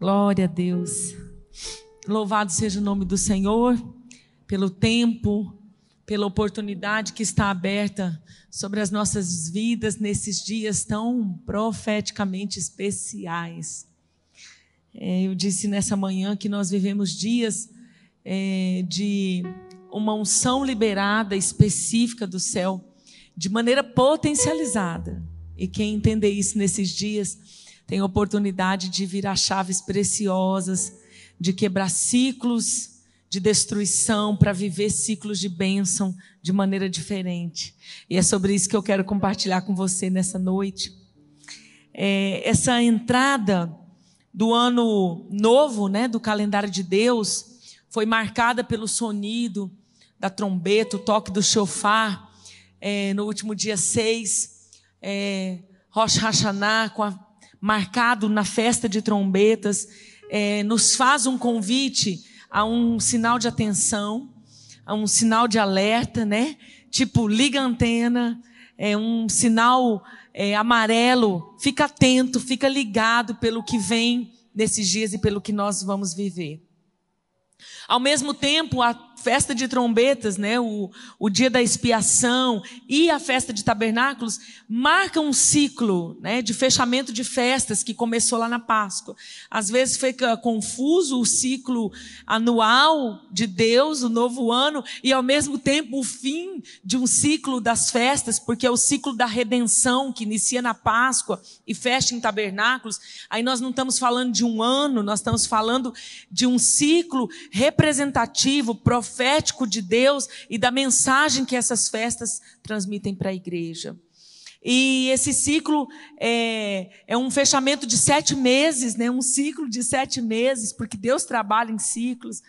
Glória a Deus. Louvado seja o nome do Senhor pelo tempo, pela oportunidade que está aberta sobre as nossas vidas nesses dias tão profeticamente especiais. É, eu disse nessa manhã que nós vivemos dias é, de uma unção liberada específica do céu, de maneira potencializada. E quem entender isso nesses dias tem oportunidade de virar chaves preciosas, de quebrar ciclos de destruição para viver ciclos de bênção de maneira diferente. E é sobre isso que eu quero compartilhar com você nessa noite. É, essa entrada do ano novo, né, do calendário de Deus, foi marcada pelo sonido da trombeta, o toque do chofar, é, no último dia 6, é, Rosh Hashanah, com a, marcado na festa de trombetas, é, nos faz um convite a um sinal de atenção, a um sinal de alerta, né? Tipo, liga a antena, é um sinal é, amarelo. Fica atento, fica ligado pelo que vem nesses dias e pelo que nós vamos viver. Ao mesmo tempo, a festa de trombetas, né, o, o dia da expiação e a festa de tabernáculos marcam um ciclo né, de fechamento de festas que começou lá na Páscoa. Às vezes fica confuso o ciclo anual de Deus, o novo ano, e ao mesmo tempo o fim de um ciclo das festas, porque é o ciclo da redenção que inicia na Páscoa e fecha em tabernáculos. Aí nós não estamos falando de um ano, nós estamos falando de um ciclo representativo, profético profético de Deus e da mensagem que essas festas transmitem para a igreja. E esse ciclo é, é, um fechamento de sete meses, né? um ciclo de sete meses, porque Deus trabalha em ciclos,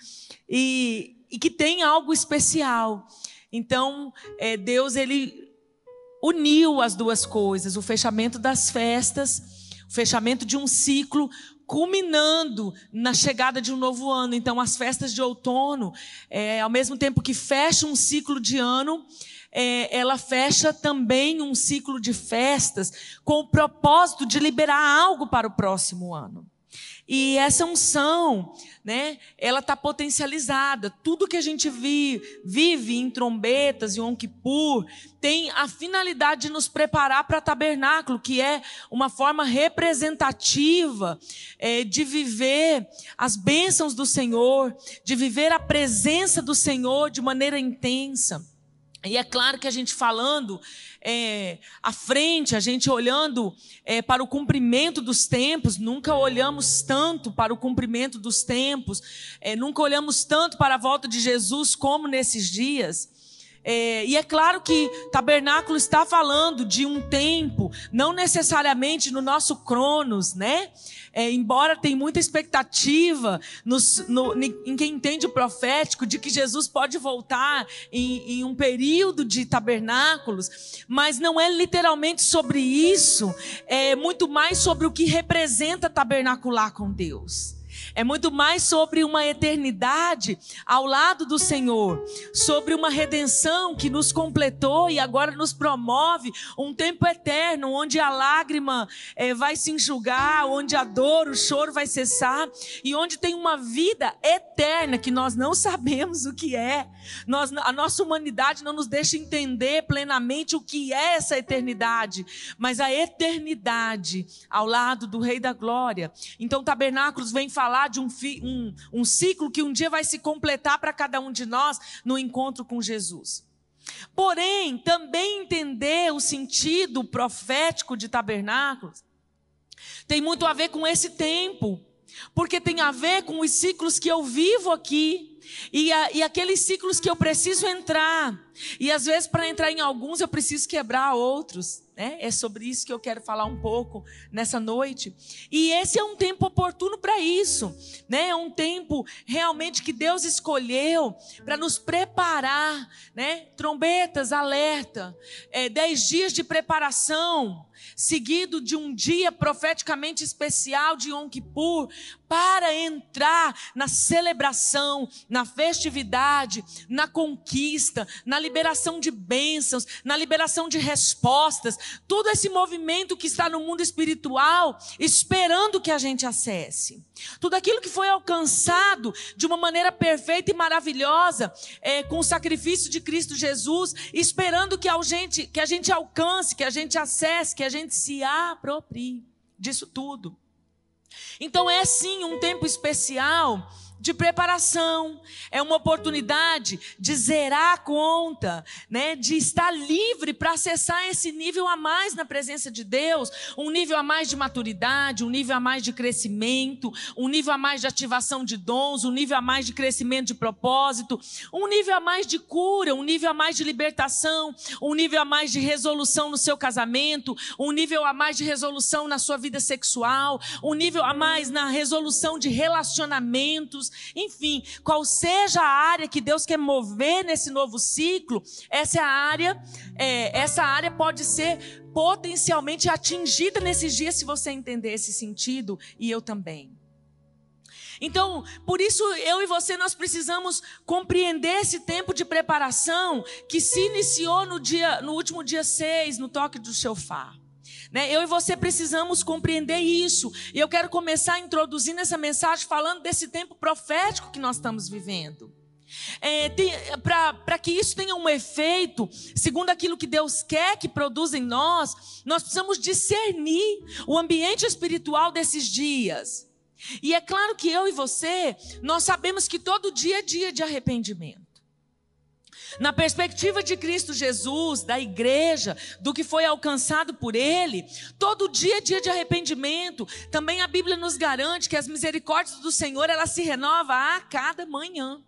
e, e que tem algo especial. Então, é, Deus ele uniu as duas coisas, o fechamento das festas, o fechamento de um ciclo culminando na chegada de um novo ano. Então, as festas de outono, é, ao mesmo tempo que fecha um ciclo de ano, é, ela fecha também um ciclo de festas com o propósito de liberar algo para o próximo ano. E essa unção, né, ela está potencializada. Tudo que a gente vive, vive em trombetas e Yom Kippur tem a finalidade de nos preparar para tabernáculo, que é uma forma representativa é, de viver as bênçãos do Senhor, de viver a presença do Senhor de maneira intensa. E é claro que a gente falando é, à frente, a gente olhando é, para o cumprimento dos tempos, nunca olhamos tanto para o cumprimento dos tempos, é, nunca olhamos tanto para a volta de Jesus como nesses dias. É, e é claro que tabernáculo está falando de um tempo, não necessariamente no nosso cronos, né? É, embora tem muita expectativa nos, no, em quem entende o profético de que Jesus pode voltar em, em um período de tabernáculos, mas não é literalmente sobre isso, é muito mais sobre o que representa tabernacular com Deus. É muito mais sobre uma eternidade ao lado do Senhor, sobre uma redenção que nos completou e agora nos promove um tempo eterno, onde a lágrima é, vai se enxugar, onde a dor, o choro vai cessar e onde tem uma vida eterna que nós não sabemos o que é. Nós, a nossa humanidade não nos deixa entender plenamente o que é essa eternidade, mas a eternidade ao lado do Rei da Glória. Então, Tabernáculos vem falar de um, um, um ciclo que um dia vai se completar para cada um de nós no encontro com Jesus. Porém, também entender o sentido profético de tabernáculos tem muito a ver com esse tempo, porque tem a ver com os ciclos que eu vivo aqui e, a, e aqueles ciclos que eu preciso entrar. E às vezes, para entrar em alguns, eu preciso quebrar outros. Né? É sobre isso que eu quero falar um pouco nessa noite. E esse é um tempo oportuno para isso. Né? É um tempo realmente que Deus escolheu para nos preparar. Né? Trombetas, alerta. É, dez dias de preparação seguido de um dia profeticamente especial de Yom Kippur, para entrar na celebração, na festividade, na conquista, na liberação de bênçãos, na liberação de respostas, todo esse movimento que está no mundo espiritual, esperando que a gente acesse. Tudo aquilo que foi alcançado de uma maneira perfeita e maravilhosa, é, com o sacrifício de Cristo Jesus, esperando que a, gente, que a gente alcance, que a gente acesse, que a gente se aproprie disso tudo. Então é sim um tempo especial de preparação, é uma oportunidade de zerar a conta, né? de estar livre para acessar esse nível a mais na presença de Deus, um nível a mais de maturidade, um nível a mais de crescimento, um nível a mais de ativação de dons, um nível a mais de crescimento de propósito, um nível a mais de cura, um nível a mais de libertação, um nível a mais de resolução no seu casamento, um nível a mais de resolução na sua vida sexual, um nível a mais na resolução de relacionamentos, enfim, qual seja a área que Deus quer mover nesse novo ciclo, essa área, é, essa área pode ser potencialmente atingida nesses dias se você entender esse sentido e eu também. Então, por isso eu e você nós precisamos compreender esse tempo de preparação que se iniciou no dia no último dia 6, no toque do shofar. Né? Eu e você precisamos compreender isso. E eu quero começar introduzindo essa mensagem falando desse tempo profético que nós estamos vivendo. É, Para que isso tenha um efeito, segundo aquilo que Deus quer que produza em nós, nós precisamos discernir o ambiente espiritual desses dias. E é claro que eu e você, nós sabemos que todo dia é dia de arrependimento. Na perspectiva de Cristo Jesus, da igreja, do que foi alcançado por Ele, todo dia é dia de arrependimento. Também a Bíblia nos garante que as misericórdias do Senhor, ela se renova a cada manhã.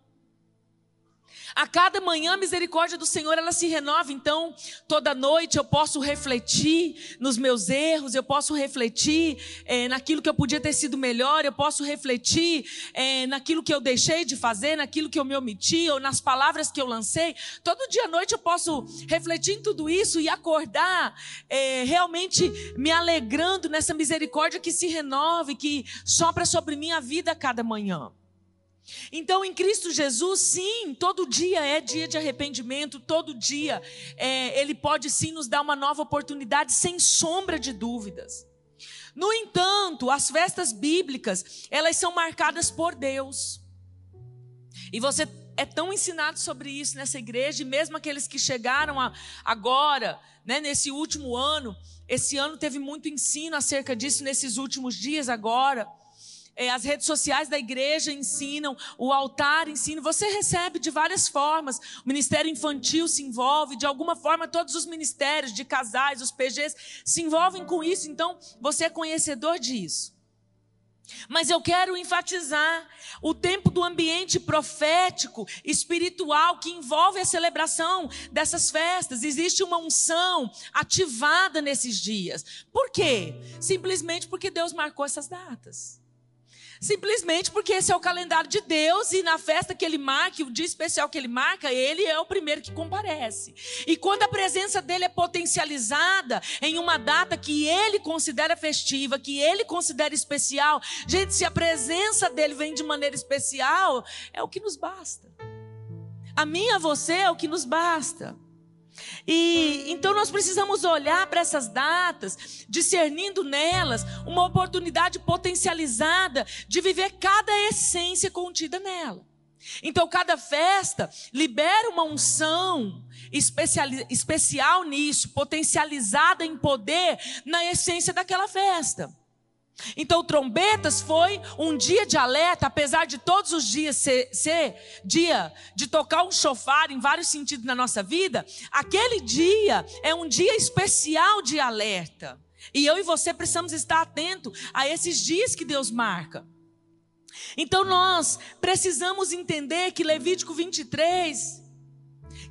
A cada manhã a misericórdia do Senhor ela se renova, então toda noite eu posso refletir nos meus erros, eu posso refletir é, naquilo que eu podia ter sido melhor, eu posso refletir é, naquilo que eu deixei de fazer, naquilo que eu me omiti ou nas palavras que eu lancei. Todo dia à noite eu posso refletir em tudo isso e acordar é, realmente me alegrando nessa misericórdia que se renova e que sopra sobre minha vida a cada manhã. Então, em Cristo Jesus, sim, todo dia é dia de arrependimento, todo dia é, Ele pode sim nos dar uma nova oportunidade, sem sombra de dúvidas. No entanto, as festas bíblicas, elas são marcadas por Deus. E você é tão ensinado sobre isso nessa igreja, e mesmo aqueles que chegaram a, agora, né, nesse último ano, esse ano teve muito ensino acerca disso nesses últimos dias agora as redes sociais da igreja ensinam, o altar ensina, você recebe de várias formas. O ministério infantil se envolve, de alguma forma, todos os ministérios de casais, os PGs, se envolvem com isso, então você é conhecedor disso. Mas eu quero enfatizar o tempo do ambiente profético, espiritual, que envolve a celebração dessas festas. Existe uma unção ativada nesses dias. Por quê? Simplesmente porque Deus marcou essas datas. Simplesmente porque esse é o calendário de Deus e na festa que ele marca, o dia especial que ele marca, ele é o primeiro que comparece. E quando a presença dele é potencializada em uma data que ele considera festiva, que ele considera especial, gente, se a presença dele vem de maneira especial, é o que nos basta. A mim e a você é o que nos basta. E então nós precisamos olhar para essas datas, discernindo nelas uma oportunidade potencializada de viver cada essência contida nela. Então cada festa libera uma unção especial, especial nisso, potencializada em poder na essência daquela festa. Então, trombetas foi um dia de alerta, apesar de todos os dias ser, ser, dia de tocar um chofar em vários sentidos na nossa vida, aquele dia é um dia especial de alerta. E eu e você precisamos estar atento a esses dias que Deus marca. Então, nós precisamos entender que Levítico 23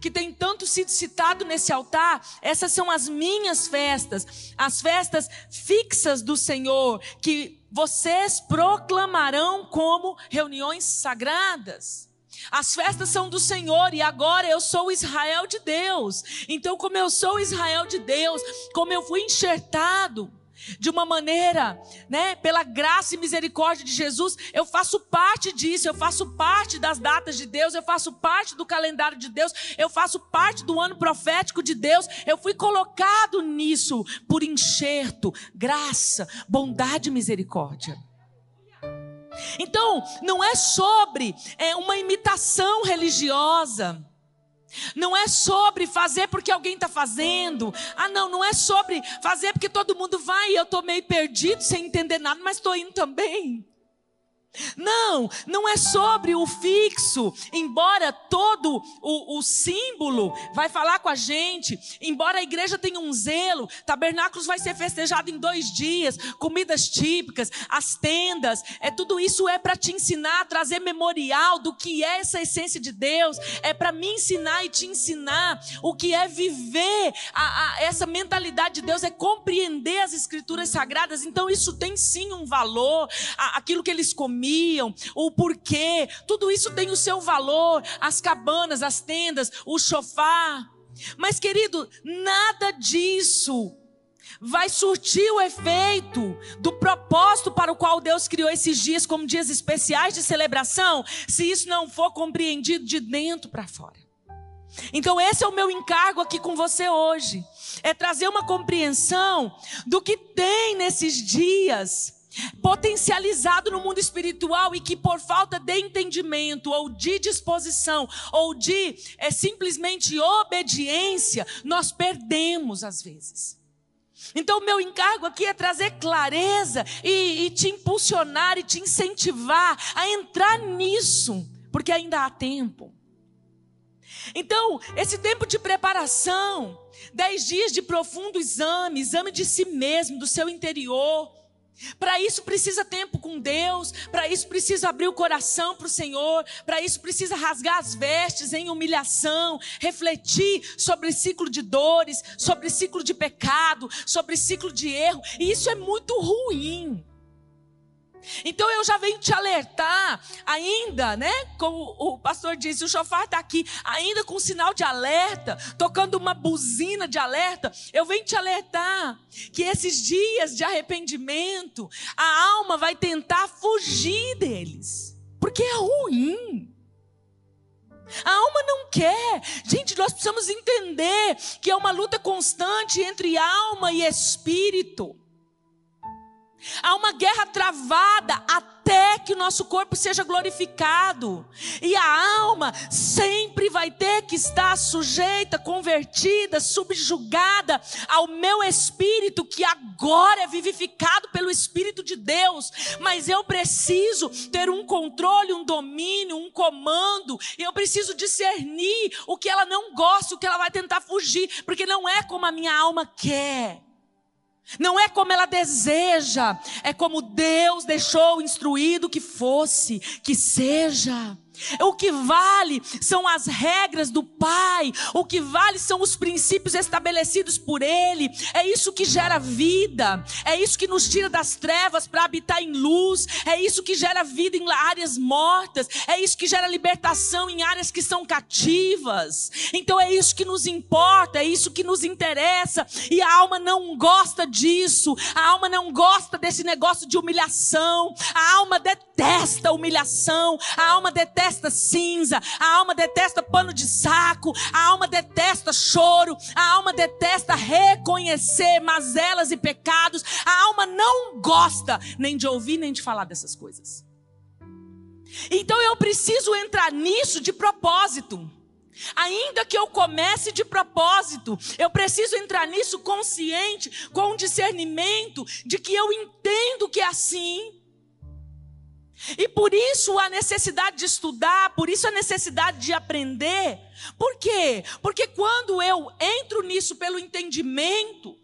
que tem tanto sido citado nesse altar, essas são as minhas festas, as festas fixas do Senhor, que vocês proclamarão como reuniões sagradas. As festas são do Senhor e agora eu sou Israel de Deus. Então, como eu sou Israel de Deus, como eu fui enxertado de uma maneira, né, pela graça e misericórdia de Jesus, eu faço parte disso, eu faço parte das datas de Deus, eu faço parte do calendário de Deus, eu faço parte do ano profético de Deus, eu fui colocado nisso por enxerto, graça, bondade e misericórdia. Então, não é sobre é, uma imitação religiosa. Não é sobre fazer porque alguém está fazendo. Ah, não, não é sobre fazer porque todo mundo vai e eu estou meio perdido, sem entender nada, mas estou indo também. Não, não é sobre o fixo, embora todo o, o, símbolo vai falar com a gente, embora a igreja tenha um zelo, tabernáculos vai ser festejado em dois dias, comidas típicas, as tendas, é tudo isso é para te ensinar, trazer memorial do que é essa essência de Deus, é para me ensinar e te ensinar o que é viver a, a, essa mentalidade de Deus, é compreender as escrituras sagradas, então isso tem sim um valor, a, aquilo que eles comiam comiam, o porquê, tudo isso tem o seu valor, as cabanas, as tendas, o chofar. Mas, querido, nada disso vai surtir o efeito do propósito para o qual Deus criou esses dias como dias especiais de celebração, se isso não for compreendido de dentro para fora. Então, esse é o meu encargo aqui com você hoje: é trazer uma compreensão do que tem nesses dias potencializado no mundo espiritual e que por falta de entendimento ou de disposição ou de é, simplesmente obediência, nós perdemos às vezes. Então, meu encargo aqui é trazer clareza e, e te impulsionar e te incentivar a entrar nisso, porque ainda há tempo. Então, esse tempo de preparação, dez dias de profundo exame, exame de si mesmo, do seu interior, para isso precisa tempo com Deus, para isso precisa abrir o coração para o Senhor, para isso precisa rasgar as vestes em humilhação, refletir sobre ciclo de dores, sobre ciclo de pecado, sobre ciclo de erro, e isso é muito ruim. Então eu já venho te alertar, ainda, né? Como o pastor disse, o chofar está aqui, ainda com sinal de alerta, tocando uma buzina de alerta. Eu venho te alertar que esses dias de arrependimento, a alma vai tentar fugir deles, porque é ruim. A alma não quer. Gente, nós precisamos entender que é uma luta constante entre alma e espírito. Há uma guerra travada até que o nosso corpo seja glorificado. E a alma sempre vai ter que estar sujeita, convertida, subjugada ao meu espírito, que agora é vivificado pelo Espírito de Deus. Mas eu preciso ter um controle, um domínio, um comando. E eu preciso discernir o que ela não gosta, o que ela vai tentar fugir, porque não é como a minha alma quer. Não é como ela deseja, é como Deus deixou instruído que fosse, que seja. O que vale são as regras do Pai, o que vale são os princípios estabelecidos por Ele. É isso que gera vida, é isso que nos tira das trevas para habitar em luz, é isso que gera vida em áreas mortas, é isso que gera libertação em áreas que são cativas. Então é isso que nos importa, é isso que nos interessa, e a alma não gosta disso, a alma não gosta desse negócio de humilhação, a alma detesta humilhação, a alma detesta detesta cinza, a alma detesta pano de saco, a alma detesta choro, a alma detesta reconhecer mazelas e pecados, a alma não gosta nem de ouvir nem de falar dessas coisas. Então eu preciso entrar nisso de propósito. Ainda que eu comece de propósito, eu preciso entrar nisso consciente, com discernimento de que eu entendo que é assim, e por isso a necessidade de estudar, por isso a necessidade de aprender. Por quê? Porque quando eu entro nisso pelo entendimento,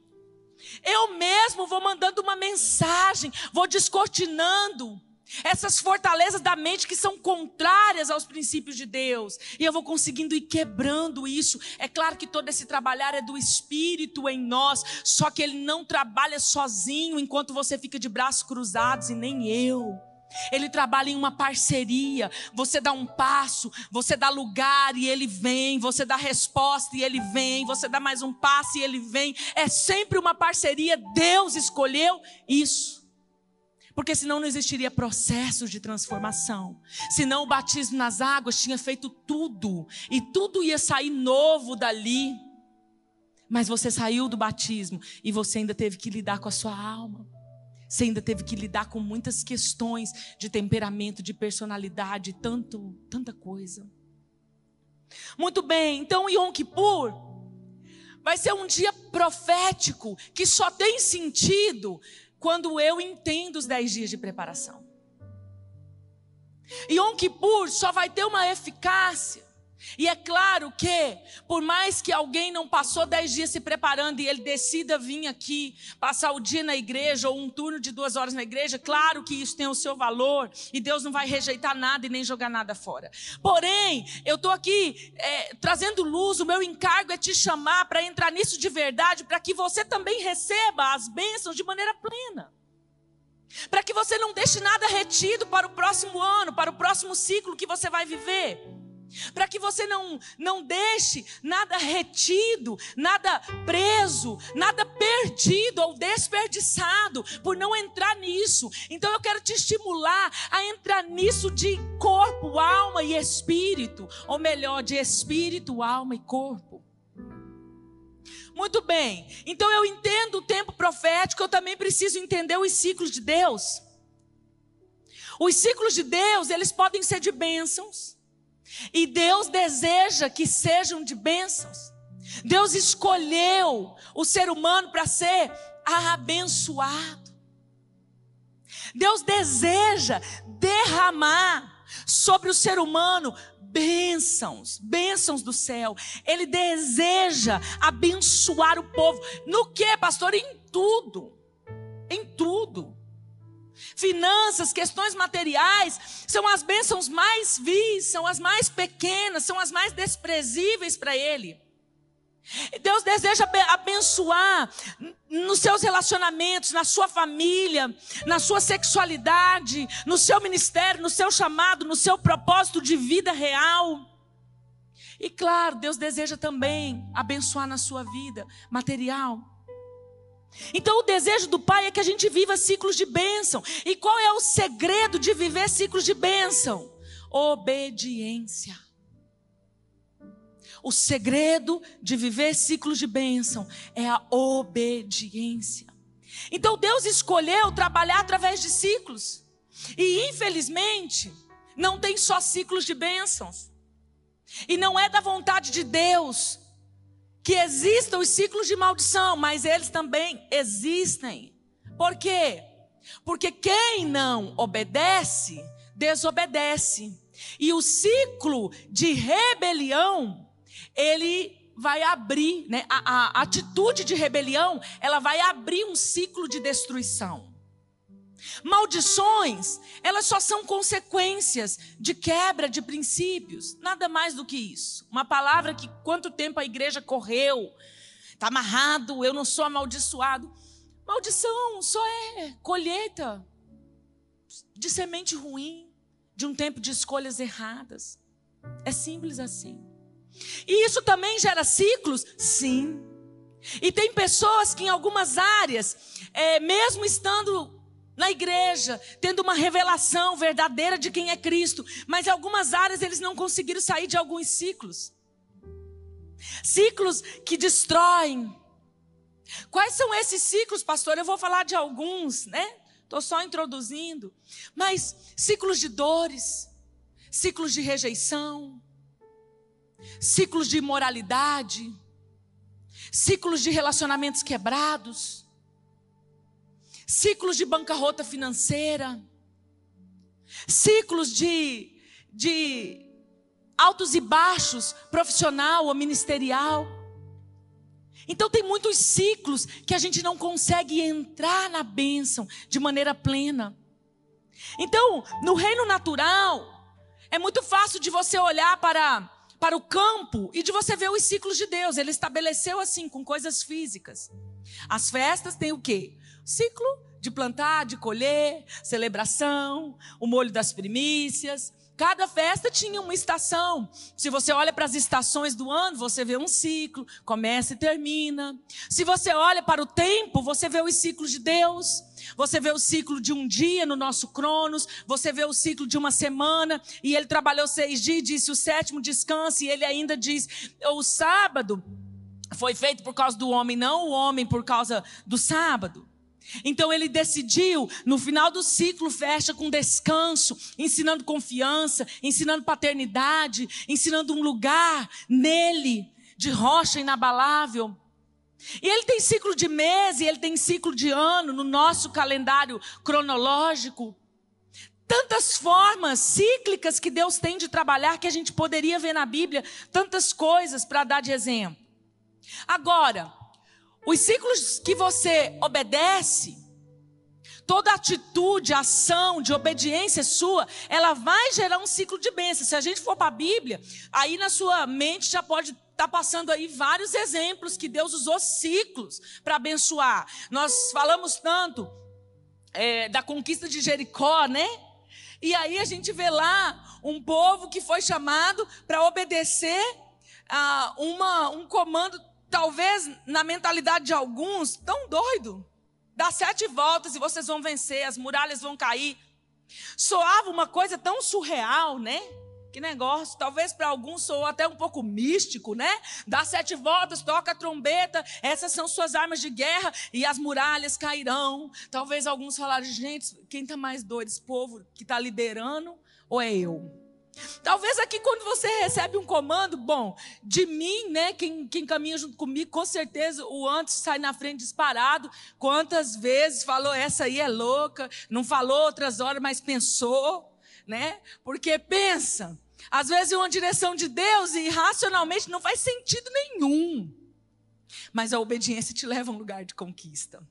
eu mesmo vou mandando uma mensagem, vou descortinando essas fortalezas da mente que são contrárias aos princípios de Deus. E eu vou conseguindo ir quebrando isso. É claro que todo esse trabalhar é do Espírito em nós, só que ele não trabalha sozinho enquanto você fica de braços cruzados e nem eu. Ele trabalha em uma parceria. Você dá um passo, você dá lugar e ele vem. Você dá resposta e ele vem. Você dá mais um passo e ele vem. É sempre uma parceria. Deus escolheu isso. Porque senão não existiria processo de transformação. Senão o batismo nas águas tinha feito tudo. E tudo ia sair novo dali. Mas você saiu do batismo e você ainda teve que lidar com a sua alma. Você ainda teve que lidar com muitas questões de temperamento, de personalidade, tanto, tanta coisa. Muito bem, então Yom Kippur vai ser um dia profético que só tem sentido quando eu entendo os dez dias de preparação. Yom Kippur só vai ter uma eficácia e é claro que, por mais que alguém não passou dez dias se preparando e ele decida vir aqui, passar o dia na igreja ou um turno de duas horas na igreja, claro que isso tem o seu valor e Deus não vai rejeitar nada e nem jogar nada fora. Porém, eu estou aqui é, trazendo luz, o meu encargo é te chamar para entrar nisso de verdade, para que você também receba as bênçãos de maneira plena. Para que você não deixe nada retido para o próximo ano, para o próximo ciclo que você vai viver para que você não, não deixe nada retido, nada preso, nada perdido ou desperdiçado por não entrar nisso. Então eu quero te estimular a entrar nisso de corpo, alma e espírito, ou melhor, de espírito, alma e corpo. Muito bem, então eu entendo o tempo profético, eu também preciso entender os ciclos de Deus. Os ciclos de Deus, eles podem ser de bênçãos, e Deus deseja que sejam de bênçãos. Deus escolheu o ser humano para ser abençoado. Deus deseja derramar sobre o ser humano bênçãos, bênçãos do céu. Ele deseja abençoar o povo. No que, pastor? Em tudo. Em tudo finanças, questões materiais, são as bênçãos mais vis, são as mais pequenas, são as mais desprezíveis para Ele. Deus deseja abençoar nos seus relacionamentos, na sua família, na sua sexualidade, no seu ministério, no seu chamado, no seu propósito de vida real. E claro, Deus deseja também abençoar na sua vida material. Então, o desejo do Pai é que a gente viva ciclos de bênção. E qual é o segredo de viver ciclos de bênção? Obediência. O segredo de viver ciclos de bênção é a obediência. Então, Deus escolheu trabalhar através de ciclos. E, infelizmente, não tem só ciclos de bênçãos. E não é da vontade de Deus que existam os ciclos de maldição, mas eles também existem. Por quê? Porque quem não obedece, desobedece. E o ciclo de rebelião, ele vai abrir, né? A, a atitude de rebelião, ela vai abrir um ciclo de destruição. Maldições, elas só são consequências de quebra de princípios, nada mais do que isso. Uma palavra que quanto tempo a igreja correu, está amarrado, eu não sou amaldiçoado. Maldição só é colheita de semente ruim, de um tempo de escolhas erradas. É simples assim. E isso também gera ciclos? Sim. E tem pessoas que em algumas áreas, é, mesmo estando na igreja, tendo uma revelação verdadeira de quem é Cristo, mas em algumas áreas eles não conseguiram sair de alguns ciclos. Ciclos que destroem. Quais são esses ciclos, pastor? Eu vou falar de alguns, né? Estou só introduzindo. Mas ciclos de dores, ciclos de rejeição, ciclos de imoralidade, ciclos de relacionamentos quebrados ciclos de bancarrota financeira, ciclos de, de altos e baixos, profissional ou ministerial. Então, tem muitos ciclos que a gente não consegue entrar na bênção de maneira plena. Então, no reino natural, é muito fácil de você olhar para, para o campo e de você ver os ciclos de Deus. Ele estabeleceu assim, com coisas físicas. As festas têm o quê? Ciclo de plantar, de colher, celebração, o molho das primícias, Cada festa tinha uma estação. Se você olha para as estações do ano, você vê um ciclo, começa e termina. Se você olha para o tempo, você vê os ciclos de Deus. Você vê o ciclo de um dia no nosso Cronos, você vê o ciclo de uma semana, e ele trabalhou seis dias, disse o sétimo descanse, e ele ainda diz: o sábado foi feito por causa do homem, não o homem por causa do sábado. Então ele decidiu, no final do ciclo, fecha com descanso, ensinando confiança, ensinando paternidade, ensinando um lugar nele, de rocha inabalável. E ele tem ciclo de mês, e ele tem ciclo de ano no nosso calendário cronológico. Tantas formas cíclicas que Deus tem de trabalhar que a gente poderia ver na Bíblia, tantas coisas para dar de exemplo. Agora, os ciclos que você obedece, toda atitude, ação de obediência sua, ela vai gerar um ciclo de bênção. Se a gente for para a Bíblia, aí na sua mente já pode estar tá passando aí vários exemplos que Deus usou ciclos para abençoar. Nós falamos tanto é, da conquista de Jericó, né? E aí a gente vê lá um povo que foi chamado para obedecer a uma, um comando talvez na mentalidade de alguns, tão doido. Dá sete voltas e vocês vão vencer, as muralhas vão cair. Soava uma coisa tão surreal, né? Que negócio, talvez para alguns soou até um pouco místico, né? Dá sete voltas, toca a trombeta, essas são suas armas de guerra e as muralhas cairão. Talvez alguns falaram, gente, quem está mais doido, esse povo que está liderando ou é eu? Talvez aqui quando você recebe um comando, bom, de mim, né, quem, quem caminha junto comigo, com certeza o antes sai na frente disparado. Quantas vezes falou, essa aí é louca, não falou outras horas, mas pensou, né? Porque pensa, às vezes é uma direção de Deus e racionalmente não faz sentido nenhum. Mas a obediência te leva a um lugar de conquista.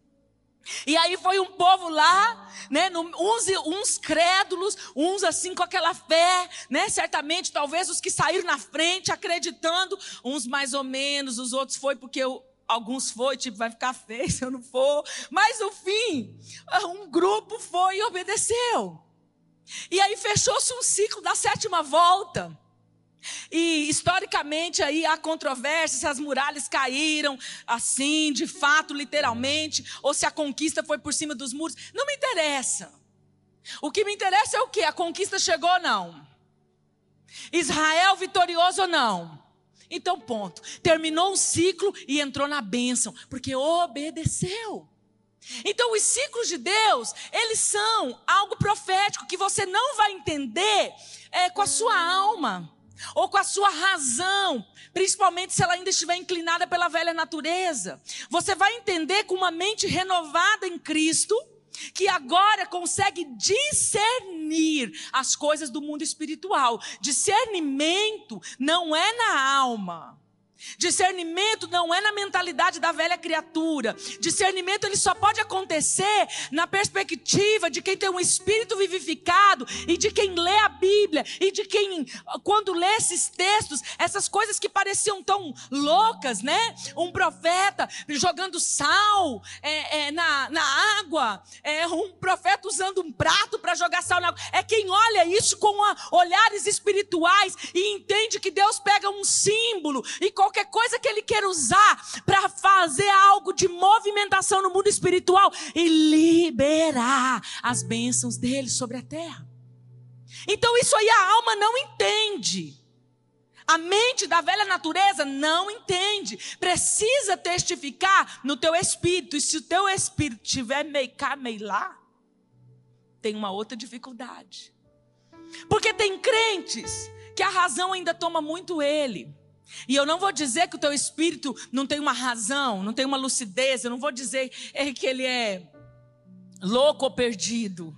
E aí foi um povo lá, né, uns, uns crédulos, uns assim com aquela fé, né, certamente, talvez os que saíram na frente acreditando, uns mais ou menos, os outros foi porque eu, alguns foi, tipo, vai ficar feio se eu não for, mas no fim, um grupo foi e obedeceu. E aí fechou-se um ciclo da sétima volta. E historicamente aí há controvérsia se as muralhas caíram assim, de fato, literalmente, ou se a conquista foi por cima dos muros. Não me interessa. O que me interessa é o que? A conquista chegou ou não? Israel vitorioso ou não? Então, ponto. Terminou o ciclo e entrou na bênção, porque obedeceu. Então, os ciclos de Deus, eles são algo profético que você não vai entender é, com a sua alma ou com a sua razão, principalmente se ela ainda estiver inclinada pela velha natureza. Você vai entender com uma mente renovada em Cristo, que agora consegue discernir as coisas do mundo espiritual. Discernimento não é na alma. Discernimento não é na mentalidade da velha criatura. Discernimento ele só pode acontecer na perspectiva de quem tem um espírito vivificado e de quem lê a Bíblia e de quem, quando lê esses textos, essas coisas que pareciam tão loucas, né? Um profeta jogando sal é, é, na, na água, é, um profeta usando um prato para jogar sal na água. É quem olha isso com a, olhares espirituais e entende que Deus pega um símbolo e qualquer qualquer coisa que ele queira usar para fazer algo de movimentação no mundo espiritual e liberar as bênçãos dele sobre a terra. Então isso aí a alma não entende. A mente da velha natureza não entende. Precisa testificar no teu espírito. E se o teu espírito tiver meio cá, meio lá, tem uma outra dificuldade. Porque tem crentes que a razão ainda toma muito ele. E eu não vou dizer que o teu espírito não tem uma razão, não tem uma lucidez, eu não vou dizer que ele é louco ou perdido.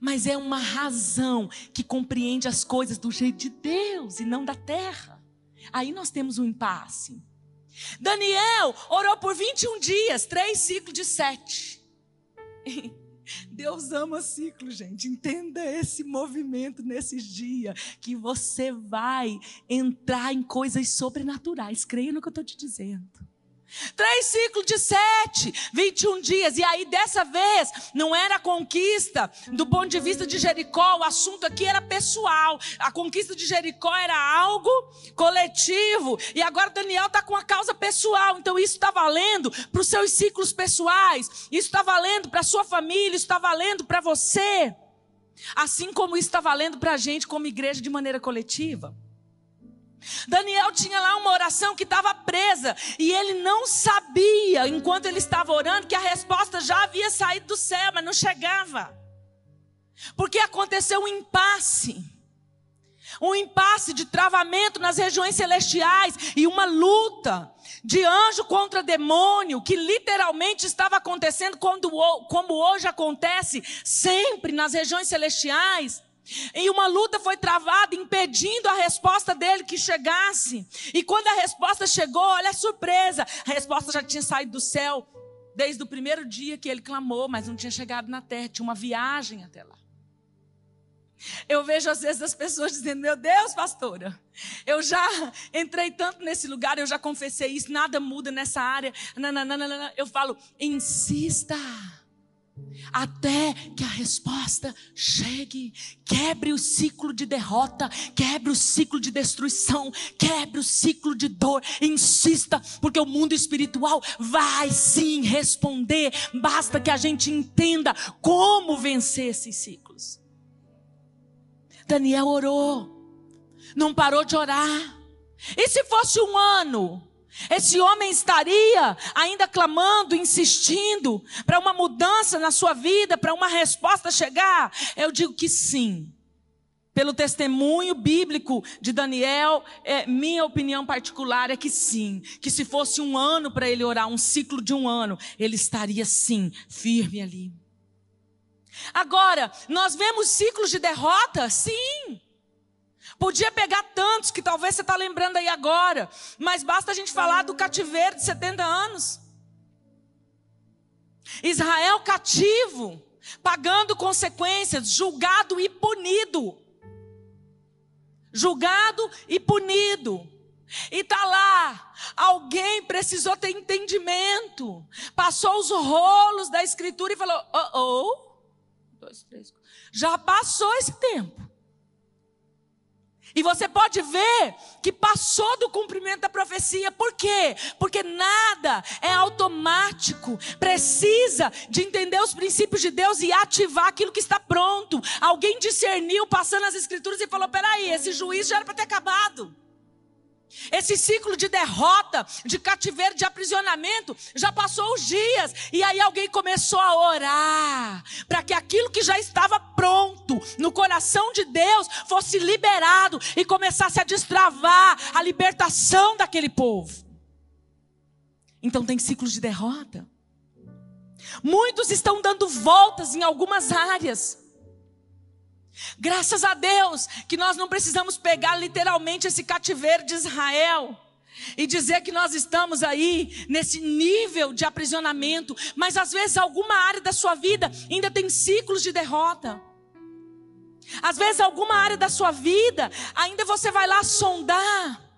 Mas é uma razão que compreende as coisas do jeito de Deus e não da terra. Aí nós temos um impasse. Daniel orou por 21 dias, três ciclos de sete. Deus ama ciclo, gente. Entenda esse movimento nesses dias, que você vai entrar em coisas sobrenaturais. Creia no que eu estou te dizendo. Três ciclos de sete, 21 dias. E aí, dessa vez, não era conquista do ponto de vista de Jericó, o assunto aqui era pessoal. A conquista de Jericó era algo coletivo. E agora Daniel está com a causa pessoal. Então, isso está valendo para os seus ciclos pessoais. Isso está valendo para a sua família. Isso está valendo para você. Assim como isso está valendo para a gente como igreja de maneira coletiva. Daniel tinha lá uma oração que estava presa e ele não sabia, enquanto ele estava orando, que a resposta já havia saído do céu, mas não chegava. Porque aconteceu um impasse. Um impasse de travamento nas regiões celestiais e uma luta de anjo contra demônio que literalmente estava acontecendo quando, como hoje acontece sempre nas regiões celestiais. E uma luta foi travada, impedindo a resposta dele que chegasse. E quando a resposta chegou, olha a surpresa: a resposta já tinha saído do céu desde o primeiro dia que ele clamou, mas não tinha chegado na terra, tinha uma viagem até lá. Eu vejo às vezes as pessoas dizendo: Meu Deus, pastora, eu já entrei tanto nesse lugar, eu já confessei isso, nada muda nessa área. Nananana. Eu falo: insista até que a resposta chegue. Quebre o ciclo de derrota, quebre o ciclo de destruição, quebre o ciclo de dor. Insista, porque o mundo espiritual vai sim responder. Basta que a gente entenda como vencer esses ciclos. Daniel orou, não parou de orar. E se fosse um ano? Esse homem estaria ainda clamando, insistindo para uma mudança na sua vida, para uma resposta chegar? Eu digo que sim. Pelo testemunho bíblico de Daniel, é, minha opinião particular é que sim. Que se fosse um ano para ele orar, um ciclo de um ano, ele estaria sim, firme ali. Agora, nós vemos ciclos de derrota? Sim. Podia pegar tantos que talvez você está lembrando aí agora, mas basta a gente falar do cativeiro de 70 anos. Israel cativo, pagando consequências, julgado e punido. Julgado e punido. E tá lá, alguém precisou ter entendimento, passou os rolos da escritura e falou: oh, oh, dois, três, já passou esse tempo. E você pode ver que passou do cumprimento da profecia. Por quê? Porque nada é automático. Precisa de entender os princípios de Deus e ativar aquilo que está pronto. Alguém discerniu passando as escrituras e falou: peraí, esse juiz já era para ter acabado. Esse ciclo de derrota, de cativeiro, de aprisionamento, já passou os dias. E aí alguém começou a orar para que aquilo que já estava pronto no coração de Deus fosse liberado e começasse a destravar a libertação daquele povo. Então tem ciclos de derrota. Muitos estão dando voltas em algumas áreas. Graças a Deus que nós não precisamos pegar literalmente esse cativeiro de Israel e dizer que nós estamos aí nesse nível de aprisionamento, mas às vezes alguma área da sua vida ainda tem ciclos de derrota. Às vezes alguma área da sua vida ainda você vai lá sondar.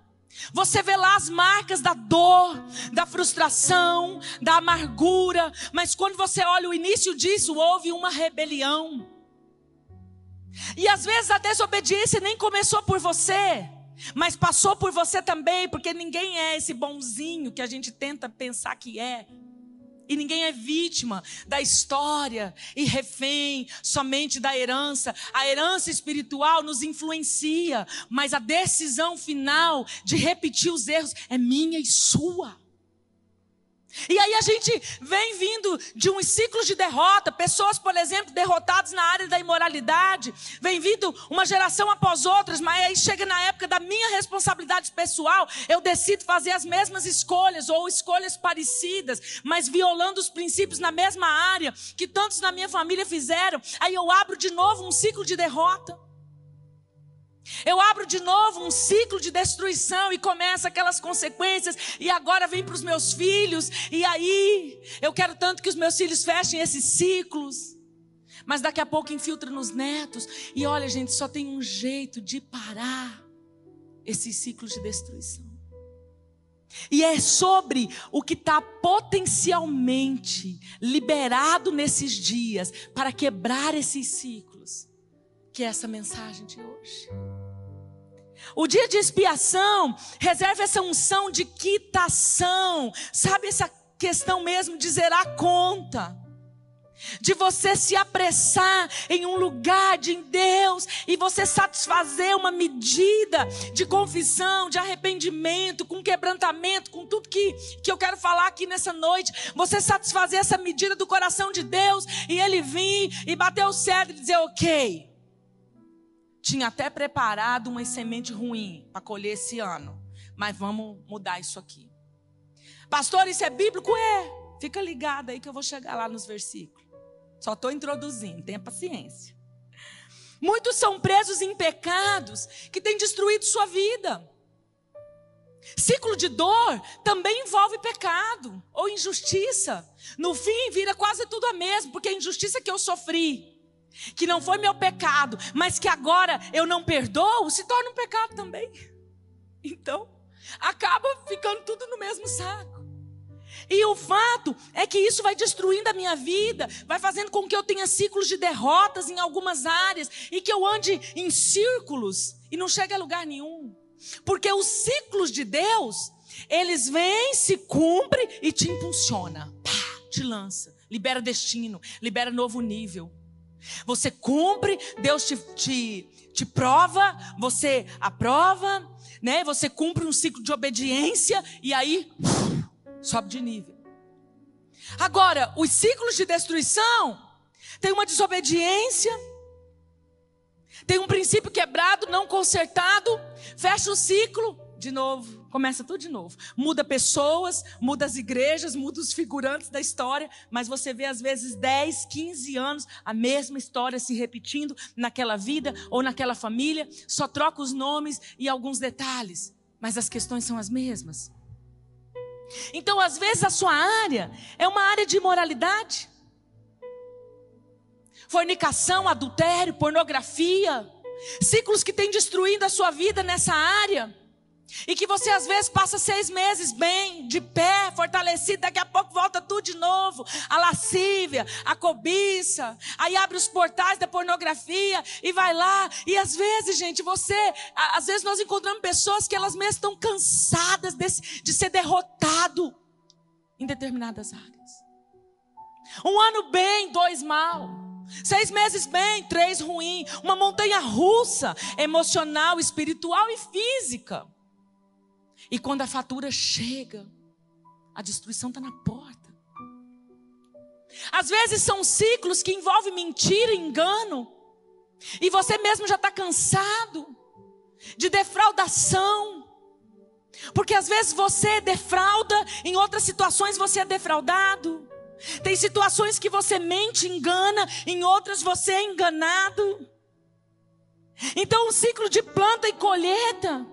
Você vê lá as marcas da dor, da frustração, da amargura, mas quando você olha o início disso, houve uma rebelião. E às vezes a desobediência nem começou por você, mas passou por você também, porque ninguém é esse bonzinho que a gente tenta pensar que é. E ninguém é vítima da história e refém somente da herança. A herança espiritual nos influencia, mas a decisão final de repetir os erros é minha e sua. E aí a gente vem vindo de uns ciclos de derrota, pessoas, por exemplo, derrotadas na área da imoralidade, vem vindo uma geração após outras, mas aí chega na época da minha responsabilidade pessoal, eu decido fazer as mesmas escolhas ou escolhas parecidas, mas violando os princípios na mesma área que tantos na minha família fizeram. Aí eu abro de novo um ciclo de derrota. Eu abro de novo um ciclo de destruição e começa aquelas consequências, e agora vem para os meus filhos, e aí eu quero tanto que os meus filhos fechem esses ciclos. mas daqui a pouco infiltra nos netos. E olha, gente, só tem um jeito de parar esses ciclos de destruição. E é sobre o que está potencialmente liberado nesses dias para quebrar esses ciclos, que é essa mensagem de hoje. O dia de expiação reserva essa unção de quitação, sabe essa questão mesmo de zerar conta de você se apressar em um lugar de Deus e você satisfazer uma medida de confissão, de arrependimento, com quebrantamento, com tudo que, que eu quero falar aqui nessa noite. Você satisfazer essa medida do coração de Deus e ele vir e bater o cedro e dizer: Ok, tinha até preparado uma semente ruim para colher esse ano, mas vamos mudar isso aqui. Pastor, isso é bíblico? É. Fica ligado aí que eu vou chegar lá nos versículos. Só estou introduzindo, tenha paciência. Muitos são presos em pecados que têm destruído sua vida. Ciclo de dor também envolve pecado ou injustiça. No fim, vira quase tudo a mesmo, porque a injustiça que eu sofri, que não foi meu pecado, mas que agora eu não perdoo, se torna um pecado também. Então, acaba ficando tudo no mesmo saco. E o fato é que isso vai destruindo a minha vida, vai fazendo com que eu tenha ciclos de derrotas em algumas áreas e que eu ande em círculos e não chegue a lugar nenhum. Porque os ciclos de Deus, eles vêm, se cumprem e te impulsiona, pá, te lança, libera destino, libera novo nível. Você cumpre, Deus te, te, te prova, você aprova, né? Você cumpre um ciclo de obediência e aí sobe de nível. Agora, os ciclos de destruição tem uma desobediência, tem um princípio quebrado, não consertado, fecha o ciclo, de novo, começa tudo de novo. Muda pessoas, muda as igrejas, muda os figurantes da história, mas você vê às vezes 10, 15 anos a mesma história se repetindo naquela vida ou naquela família, só troca os nomes e alguns detalhes, mas as questões são as mesmas. Então, às vezes, a sua área é uma área de imoralidade. Fornicação, adultério, pornografia, ciclos que têm destruído a sua vida nessa área. E que você às vezes passa seis meses bem, de pé, fortalecido, daqui a pouco volta tudo de novo. A lascívia, a cobiça, aí abre os portais da pornografia e vai lá. E às vezes, gente, você, às vezes nós encontramos pessoas que elas mesmas estão cansadas desse, de ser derrotado em determinadas áreas. Um ano bem, dois mal. Seis meses bem, três ruim. Uma montanha russa, emocional, espiritual e física. E quando a fatura chega, a destruição está na porta. Às vezes são ciclos que envolvem mentira, engano, e você mesmo já está cansado de defraudação. Porque às vezes você defrauda, em outras situações você é defraudado. Tem situações que você mente, engana, em outras você é enganado. Então, um ciclo de planta e colheita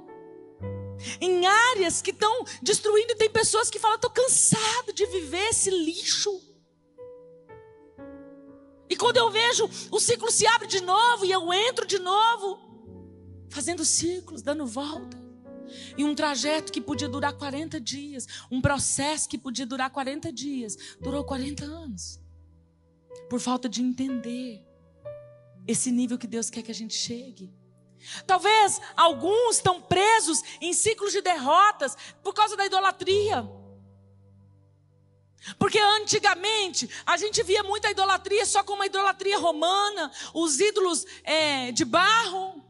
em áreas que estão destruindo, e tem pessoas que falam: estou cansado de viver esse lixo. E quando eu vejo, o ciclo se abre de novo e eu entro de novo, fazendo ciclos, dando volta. E um trajeto que podia durar 40 dias, um processo que podia durar 40 dias, durou 40 anos. Por falta de entender esse nível que Deus quer que a gente chegue. Talvez alguns estão presos em ciclos de derrotas por causa da idolatria. Porque antigamente a gente via muita idolatria só como a idolatria romana, os ídolos é, de barro,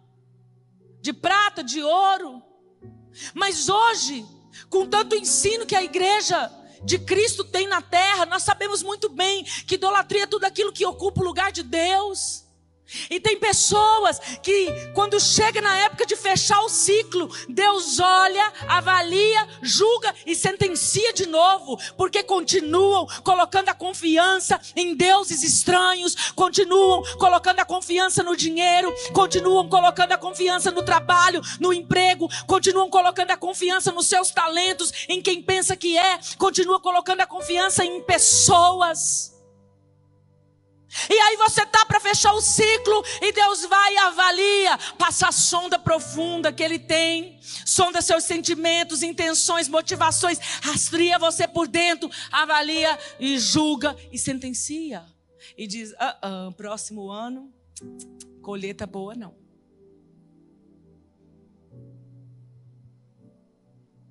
de prata, de ouro. Mas hoje, com tanto ensino que a igreja de Cristo tem na terra, nós sabemos muito bem que idolatria é tudo aquilo que ocupa o lugar de Deus. E tem pessoas que, quando chega na época de fechar o ciclo, Deus olha, avalia, julga e sentencia de novo, porque continuam colocando a confiança em deuses estranhos, continuam colocando a confiança no dinheiro, continuam colocando a confiança no trabalho, no emprego, continuam colocando a confiança nos seus talentos, em quem pensa que é, continuam colocando a confiança em pessoas. E aí você tá para fechar o ciclo e Deus vai e avalia, passa a sonda profunda que ele tem, sonda seus sentimentos, intenções, motivações, rastreia você por dentro, avalia e julga e sentencia. E diz: ah, ah, próximo ano, colheita boa não.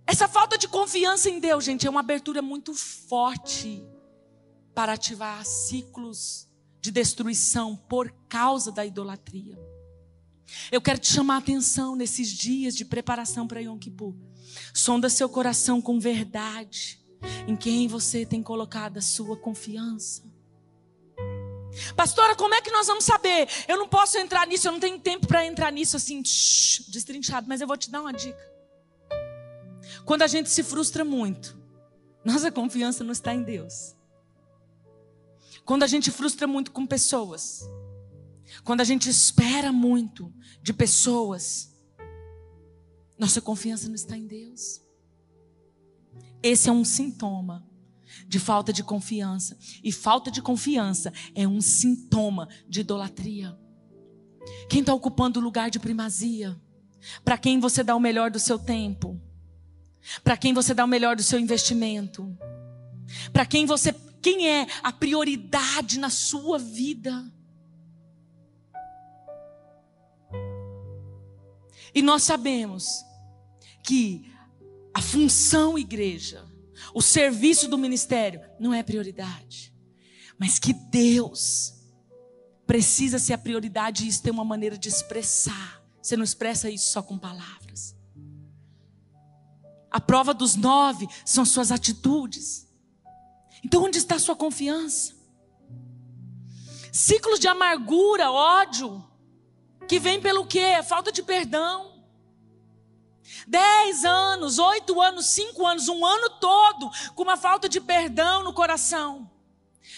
Essa falta de confiança em Deus, gente, é uma abertura muito forte para ativar ciclos de destruição por causa da idolatria. Eu quero te chamar a atenção nesses dias de preparação para Yom Kippur. Sonda seu coração com verdade em quem você tem colocado a sua confiança. Pastora, como é que nós vamos saber? Eu não posso entrar nisso, eu não tenho tempo para entrar nisso assim, tsh, destrinchado, mas eu vou te dar uma dica. Quando a gente se frustra muito, nossa confiança não está em Deus. Quando a gente frustra muito com pessoas, quando a gente espera muito de pessoas, nossa confiança não está em Deus. Esse é um sintoma de falta de confiança. E falta de confiança é um sintoma de idolatria. Quem está ocupando o lugar de primazia? Para quem você dá o melhor do seu tempo? Para quem você dá o melhor do seu investimento? Para quem você quem é a prioridade na sua vida? E nós sabemos que a função igreja, o serviço do ministério não é prioridade, mas que Deus precisa ser a prioridade e isso tem uma maneira de expressar. Você não expressa isso só com palavras. A prova dos nove são suas atitudes. Então, onde está a sua confiança? Ciclos de amargura, ódio, que vem pelo quê? Falta de perdão. Dez anos, oito anos, cinco anos, um ano todo com uma falta de perdão no coração.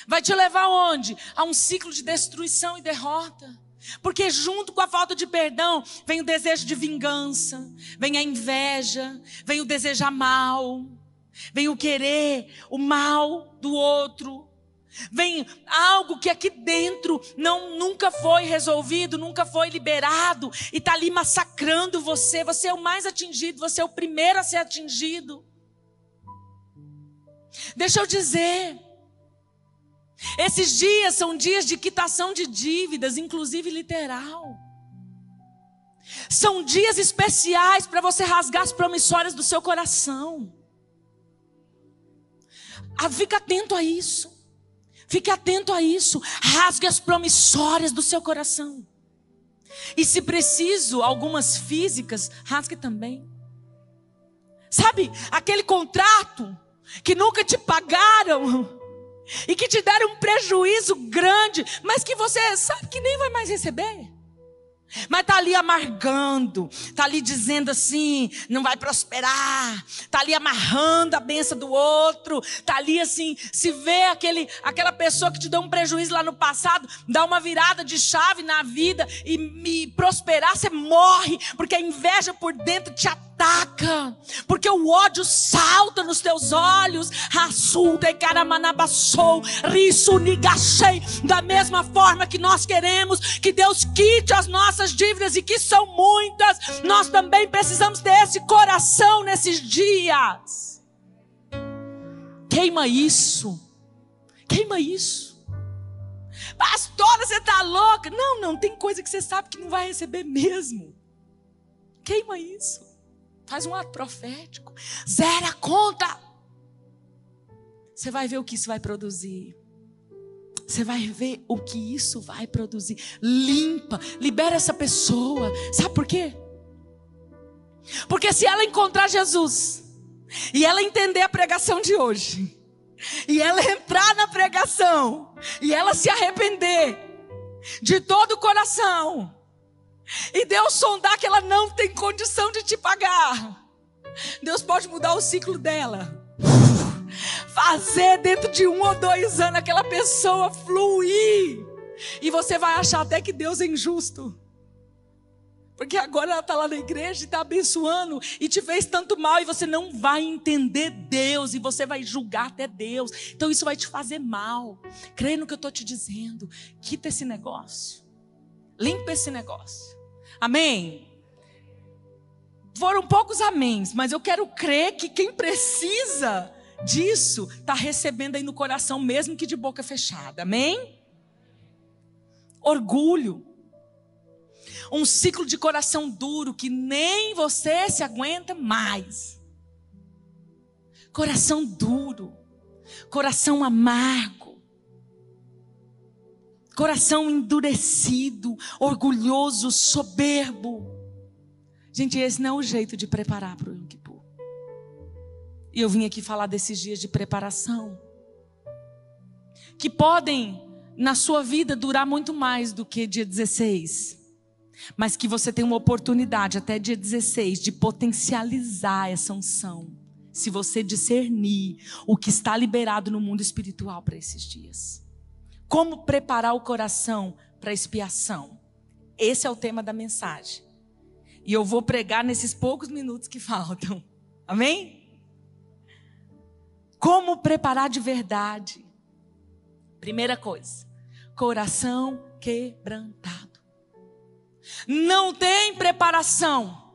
Vai te levar onde? A um ciclo de destruição e derrota. Porque junto com a falta de perdão vem o desejo de vingança, vem a inveja, vem o desejar mal, vem o querer o mal do outro. Vem algo que aqui dentro não nunca foi resolvido, nunca foi liberado e está ali massacrando você. Você é o mais atingido, você é o primeiro a ser atingido. Deixa eu dizer, esses dias são dias de quitação de dívidas, inclusive literal. São dias especiais para você rasgar as promissórias do seu coração. Ah, fica atento a isso. Fique atento a isso. Rasgue as promissórias do seu coração. E se preciso, algumas físicas, rasgue também. Sabe, aquele contrato que nunca te pagaram e que te deram um prejuízo grande, mas que você sabe que nem vai mais receber. Mas tá ali amargando, tá ali dizendo assim, não vai prosperar, tá ali amarrando a benção do outro, tá ali assim, se vê aquele, aquela pessoa que te deu um prejuízo lá no passado, dá uma virada de chave na vida e, e prosperar, você morre, porque a inveja por dentro te ataca ataca, porque o ódio salta nos teus olhos. Rasulta e caramanabassou, riso nigachei. Da mesma forma que nós queremos que Deus quite as nossas dívidas e que são muitas, nós também precisamos ter esse coração nesses dias. Queima isso, queima isso. Pastora, você está louca? Não, não, tem coisa que você sabe que não vai receber mesmo. Queima isso. Faz um ato profético. Zera a conta. Você vai ver o que isso vai produzir. Você vai ver o que isso vai produzir. Limpa, libera essa pessoa. Sabe por quê? Porque se ela encontrar Jesus e ela entender a pregação de hoje, e ela entrar na pregação, e ela se arrepender de todo o coração, e Deus sondar que ela não tem condição de te pagar, Deus pode mudar o ciclo dela. Fazer dentro de um ou dois anos aquela pessoa fluir. E você vai achar até que Deus é injusto. Porque agora ela está lá na igreja e está abençoando e te fez tanto mal e você não vai entender Deus e você vai julgar até Deus. Então isso vai te fazer mal. Crê no que eu estou te dizendo. Quita esse negócio. Limpa esse negócio. Amém? Foram poucos améns, mas eu quero crer que quem precisa disso está recebendo aí no coração, mesmo que de boca fechada. Amém? Orgulho um ciclo de coração duro que nem você se aguenta mais. Coração duro, coração amargo, coração endurecido, orgulhoso, soberbo. Gente, esse não é o jeito de preparar para o Yom Kippur. E eu vim aqui falar desses dias de preparação. Que podem, na sua vida, durar muito mais do que dia 16 mas que você tem uma oportunidade até dia 16 de potencializar essa unção. Se você discernir o que está liberado no mundo espiritual para esses dias. Como preparar o coração para expiação? Esse é o tema da mensagem. E eu vou pregar nesses poucos minutos que faltam. Amém? Como preparar de verdade? Primeira coisa, coração quebrantado. Não tem preparação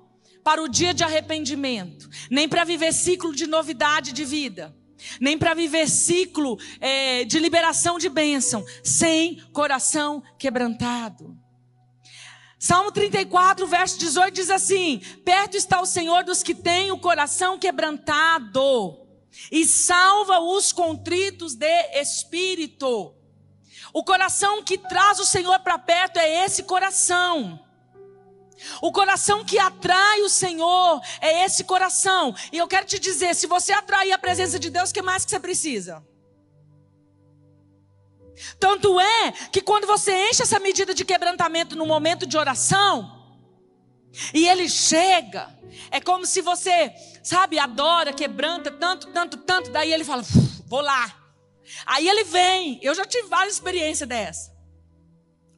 para o dia de arrependimento, nem para viver ciclo de novidade de vida, nem para viver ciclo é, de liberação de bênção, sem coração quebrantado. Salmo 34, verso 18 diz assim: Perto está o Senhor dos que têm o coração quebrantado, e salva os contritos de espírito. O coração que traz o Senhor para perto é esse coração. O coração que atrai o Senhor é esse coração. E eu quero te dizer, se você atrair a presença de Deus, o que mais que você precisa? Tanto é que quando você enche essa medida de quebrantamento no momento de oração, e ele chega, é como se você, sabe, adora, quebranta tanto, tanto, tanto, daí ele fala, vou lá. Aí ele vem, eu já tive várias experiências dessa.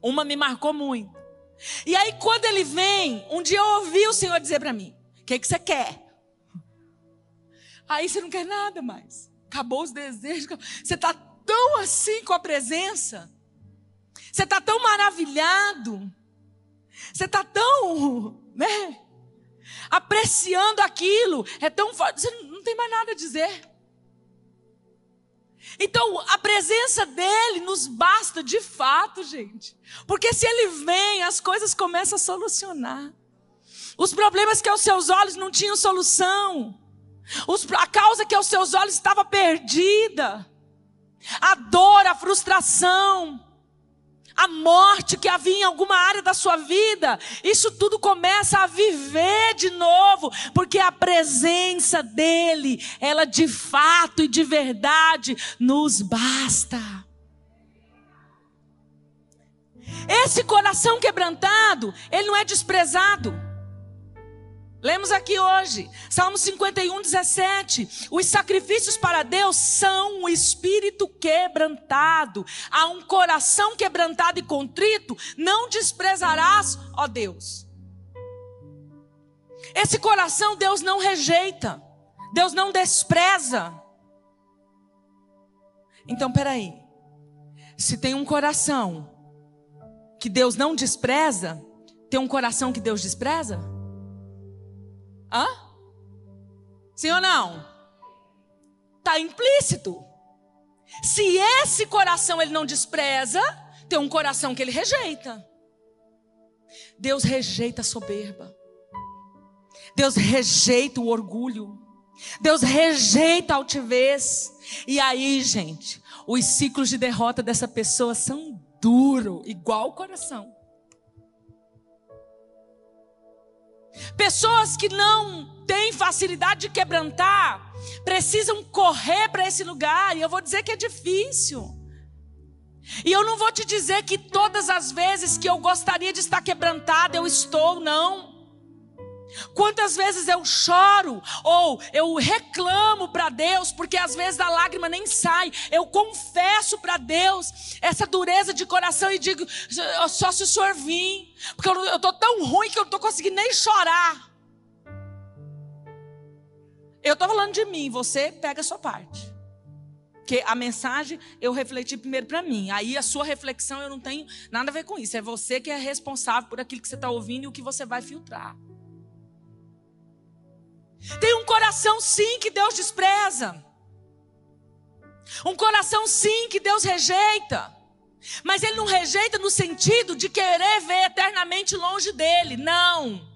Uma me marcou muito. E aí, quando ele vem, um dia eu ouvi o Senhor dizer para mim: O que, que você quer? Aí você não quer nada mais. Acabou os desejos. Você está tão assim com a presença. Você está tão maravilhado. Você está tão, né? Apreciando aquilo. É tão forte. Você não tem mais nada a dizer. Então, a presença dele nos basta de fato, gente. Porque se ele vem, as coisas começam a solucionar. Os problemas que aos seus olhos não tinham solução. Os, a causa que aos seus olhos estava perdida. A dor, a frustração a morte que havia em alguma área da sua vida, isso tudo começa a viver de novo, porque a presença dEle, ela de fato e de verdade nos basta. Esse coração quebrantado, ele não é desprezado. Lemos aqui hoje, Salmo 51, 17. Os sacrifícios para Deus são o espírito quebrantado. A um coração quebrantado e contrito, não desprezarás, ó Deus. Esse coração Deus não rejeita, Deus não despreza. Então, peraí. Se tem um coração que Deus não despreza, tem um coração que Deus despreza? Hã? Sim ou não? Está implícito. Se esse coração ele não despreza, tem um coração que ele rejeita. Deus rejeita a soberba. Deus rejeita o orgulho. Deus rejeita a altivez. E aí, gente, os ciclos de derrota dessa pessoa são duros, igual o coração. Pessoas que não têm facilidade de quebrantar, precisam correr para esse lugar, e eu vou dizer que é difícil. E eu não vou te dizer que todas as vezes que eu gostaria de estar quebrantada, eu estou, não. Quantas vezes eu choro ou eu reclamo para Deus, porque às vezes a lágrima nem sai. Eu confesso para Deus essa dureza de coração e digo: só se o Senhor vir, porque eu estou tão ruim que eu não estou conseguindo nem chorar. Eu estou falando de mim, você pega a sua parte. Porque a mensagem eu refleti primeiro para mim. Aí a sua reflexão eu não tenho nada a ver com isso. É você que é responsável por aquilo que você está ouvindo e o que você vai filtrar. Tem um coração sim que Deus despreza. Um coração sim que Deus rejeita. Mas ele não rejeita no sentido de querer ver eternamente longe dele. Não.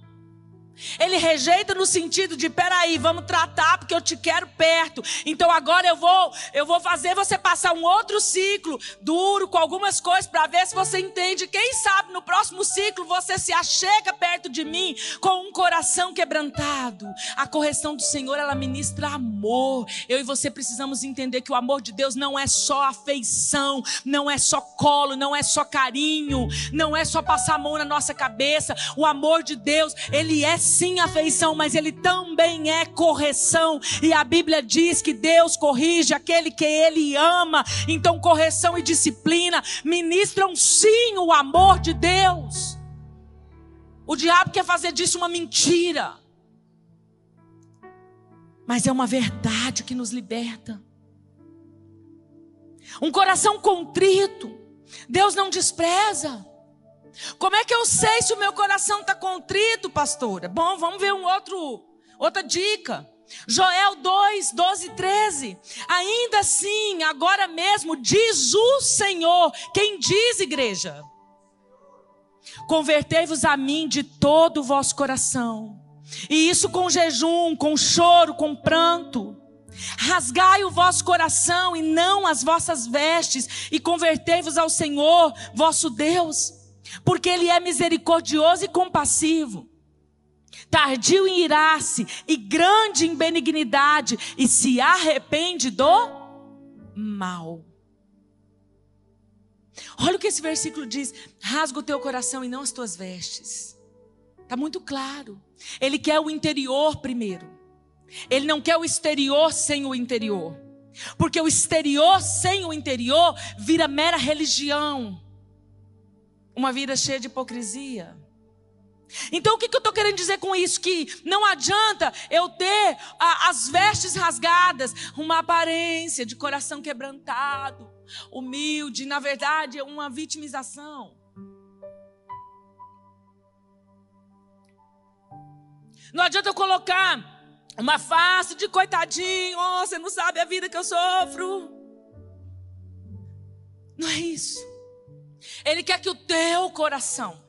Ele rejeita no sentido de, peraí, vamos tratar porque eu te quero perto. Então agora eu vou, eu vou fazer você passar um outro ciclo duro com algumas coisas para ver se você entende. Quem sabe no próximo ciclo você se achega perto de mim com um coração quebrantado. A correção do Senhor, ela ministra amor. Eu e você precisamos entender que o amor de Deus não é só afeição, não é só colo, não é só carinho, não é só passar a mão na nossa cabeça. O amor de Deus, ele é sim afeição, mas ele também é correção. E a Bíblia diz que Deus corrige aquele que ele ama. Então, correção e disciplina ministram sim o amor de Deus. O diabo quer fazer disso uma mentira. Mas é uma verdade que nos liberta. Um coração contrito, Deus não despreza. Como é que eu sei se o meu coração está contrito, pastora? Bom, vamos ver um outro, outra dica. Joel 2, 12 e 13. Ainda assim, agora mesmo, diz o Senhor. Quem diz, igreja? Convertei-vos a mim de todo o vosso coração. E isso com jejum, com choro, com pranto. Rasgai o vosso coração e não as vossas vestes, e convertei-vos ao Senhor, vosso Deus porque ele é misericordioso e compassivo, tardio em irar-se e grande em benignidade, e se arrepende do mal. Olha o que esse versículo diz: rasga o teu coração e não as tuas vestes. Está muito claro. Ele quer o interior primeiro. Ele não quer o exterior sem o interior. Porque o exterior sem o interior vira mera religião uma vida cheia de hipocrisia. Então, o que, que eu estou querendo dizer com isso? Que não adianta eu ter a, as vestes rasgadas, uma aparência de coração quebrantado, humilde, na verdade, é uma vitimização. Não adianta eu colocar uma face de coitadinho, oh, você não sabe a vida que eu sofro. Não é isso. Ele quer que o teu coração,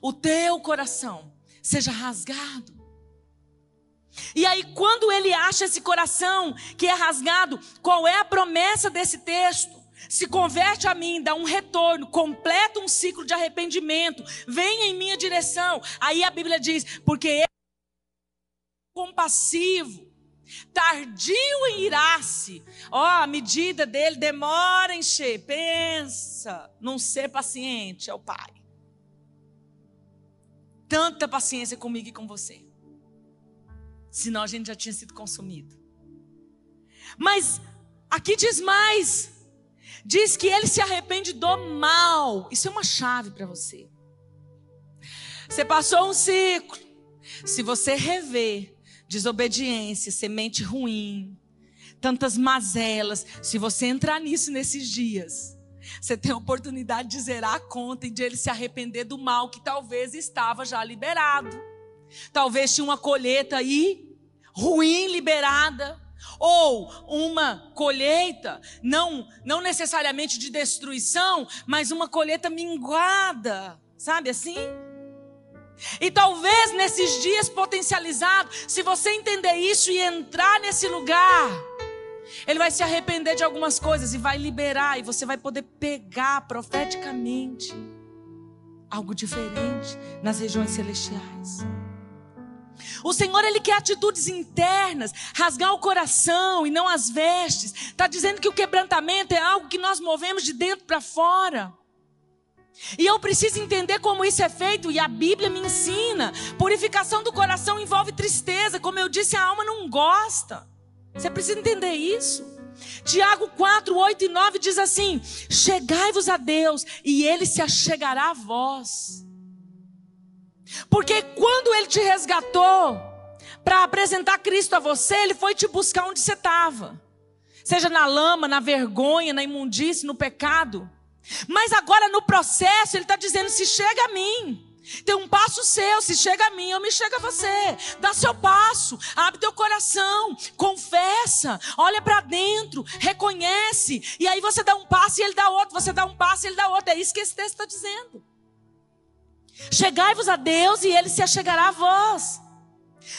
o teu coração, seja rasgado. E aí, quando ele acha esse coração que é rasgado, qual é a promessa desse texto? Se converte a mim, dá um retorno, completa um ciclo de arrependimento, vem em minha direção. Aí a Bíblia diz: porque ele é compassivo, tardio em irar-se. Ó, oh, a medida dele demora em encher. Pensa num ser paciente, é o Pai. Tanta paciência comigo e com você. Senão a gente já tinha sido consumido. Mas aqui diz mais. Diz que ele se arrepende do mal. Isso é uma chave para você. Você passou um ciclo. Se você rever desobediência, semente ruim, tantas mazelas. Se você entrar nisso nesses dias, você tem a oportunidade de zerar a conta e de ele se arrepender do mal que talvez estava já liberado. Talvez tinha uma colheita aí ruim liberada ou uma colheita não não necessariamente de destruição, mas uma colheita minguada, sabe assim? E talvez nesses dias potencializados, se você entender isso e entrar nesse lugar, ele vai se arrepender de algumas coisas e vai liberar, e você vai poder pegar profeticamente algo diferente nas regiões celestiais. O Senhor, Ele quer atitudes internas, rasgar o coração e não as vestes. Está dizendo que o quebrantamento é algo que nós movemos de dentro para fora. E eu preciso entender como isso é feito, e a Bíblia me ensina. Purificação do coração envolve tristeza, como eu disse, a alma não gosta. Você precisa entender isso. Tiago 4, 8 e 9 diz assim: Chegai-vos a Deus, e Ele se achegará a vós. Porque quando Ele te resgatou para apresentar Cristo a você, Ele foi te buscar onde você estava. Seja na lama, na vergonha, na imundície, no pecado. Mas agora no processo, Ele está dizendo: se chega a mim. Tem um passo seu, se chega a mim, eu me chego a você. Dá seu passo, abre teu coração, confessa, olha para dentro, reconhece. E aí você dá um passo e ele dá outro, você dá um passo e ele dá outro. É isso que esse texto está dizendo. Chegai-vos a Deus e ele se achegará a vós.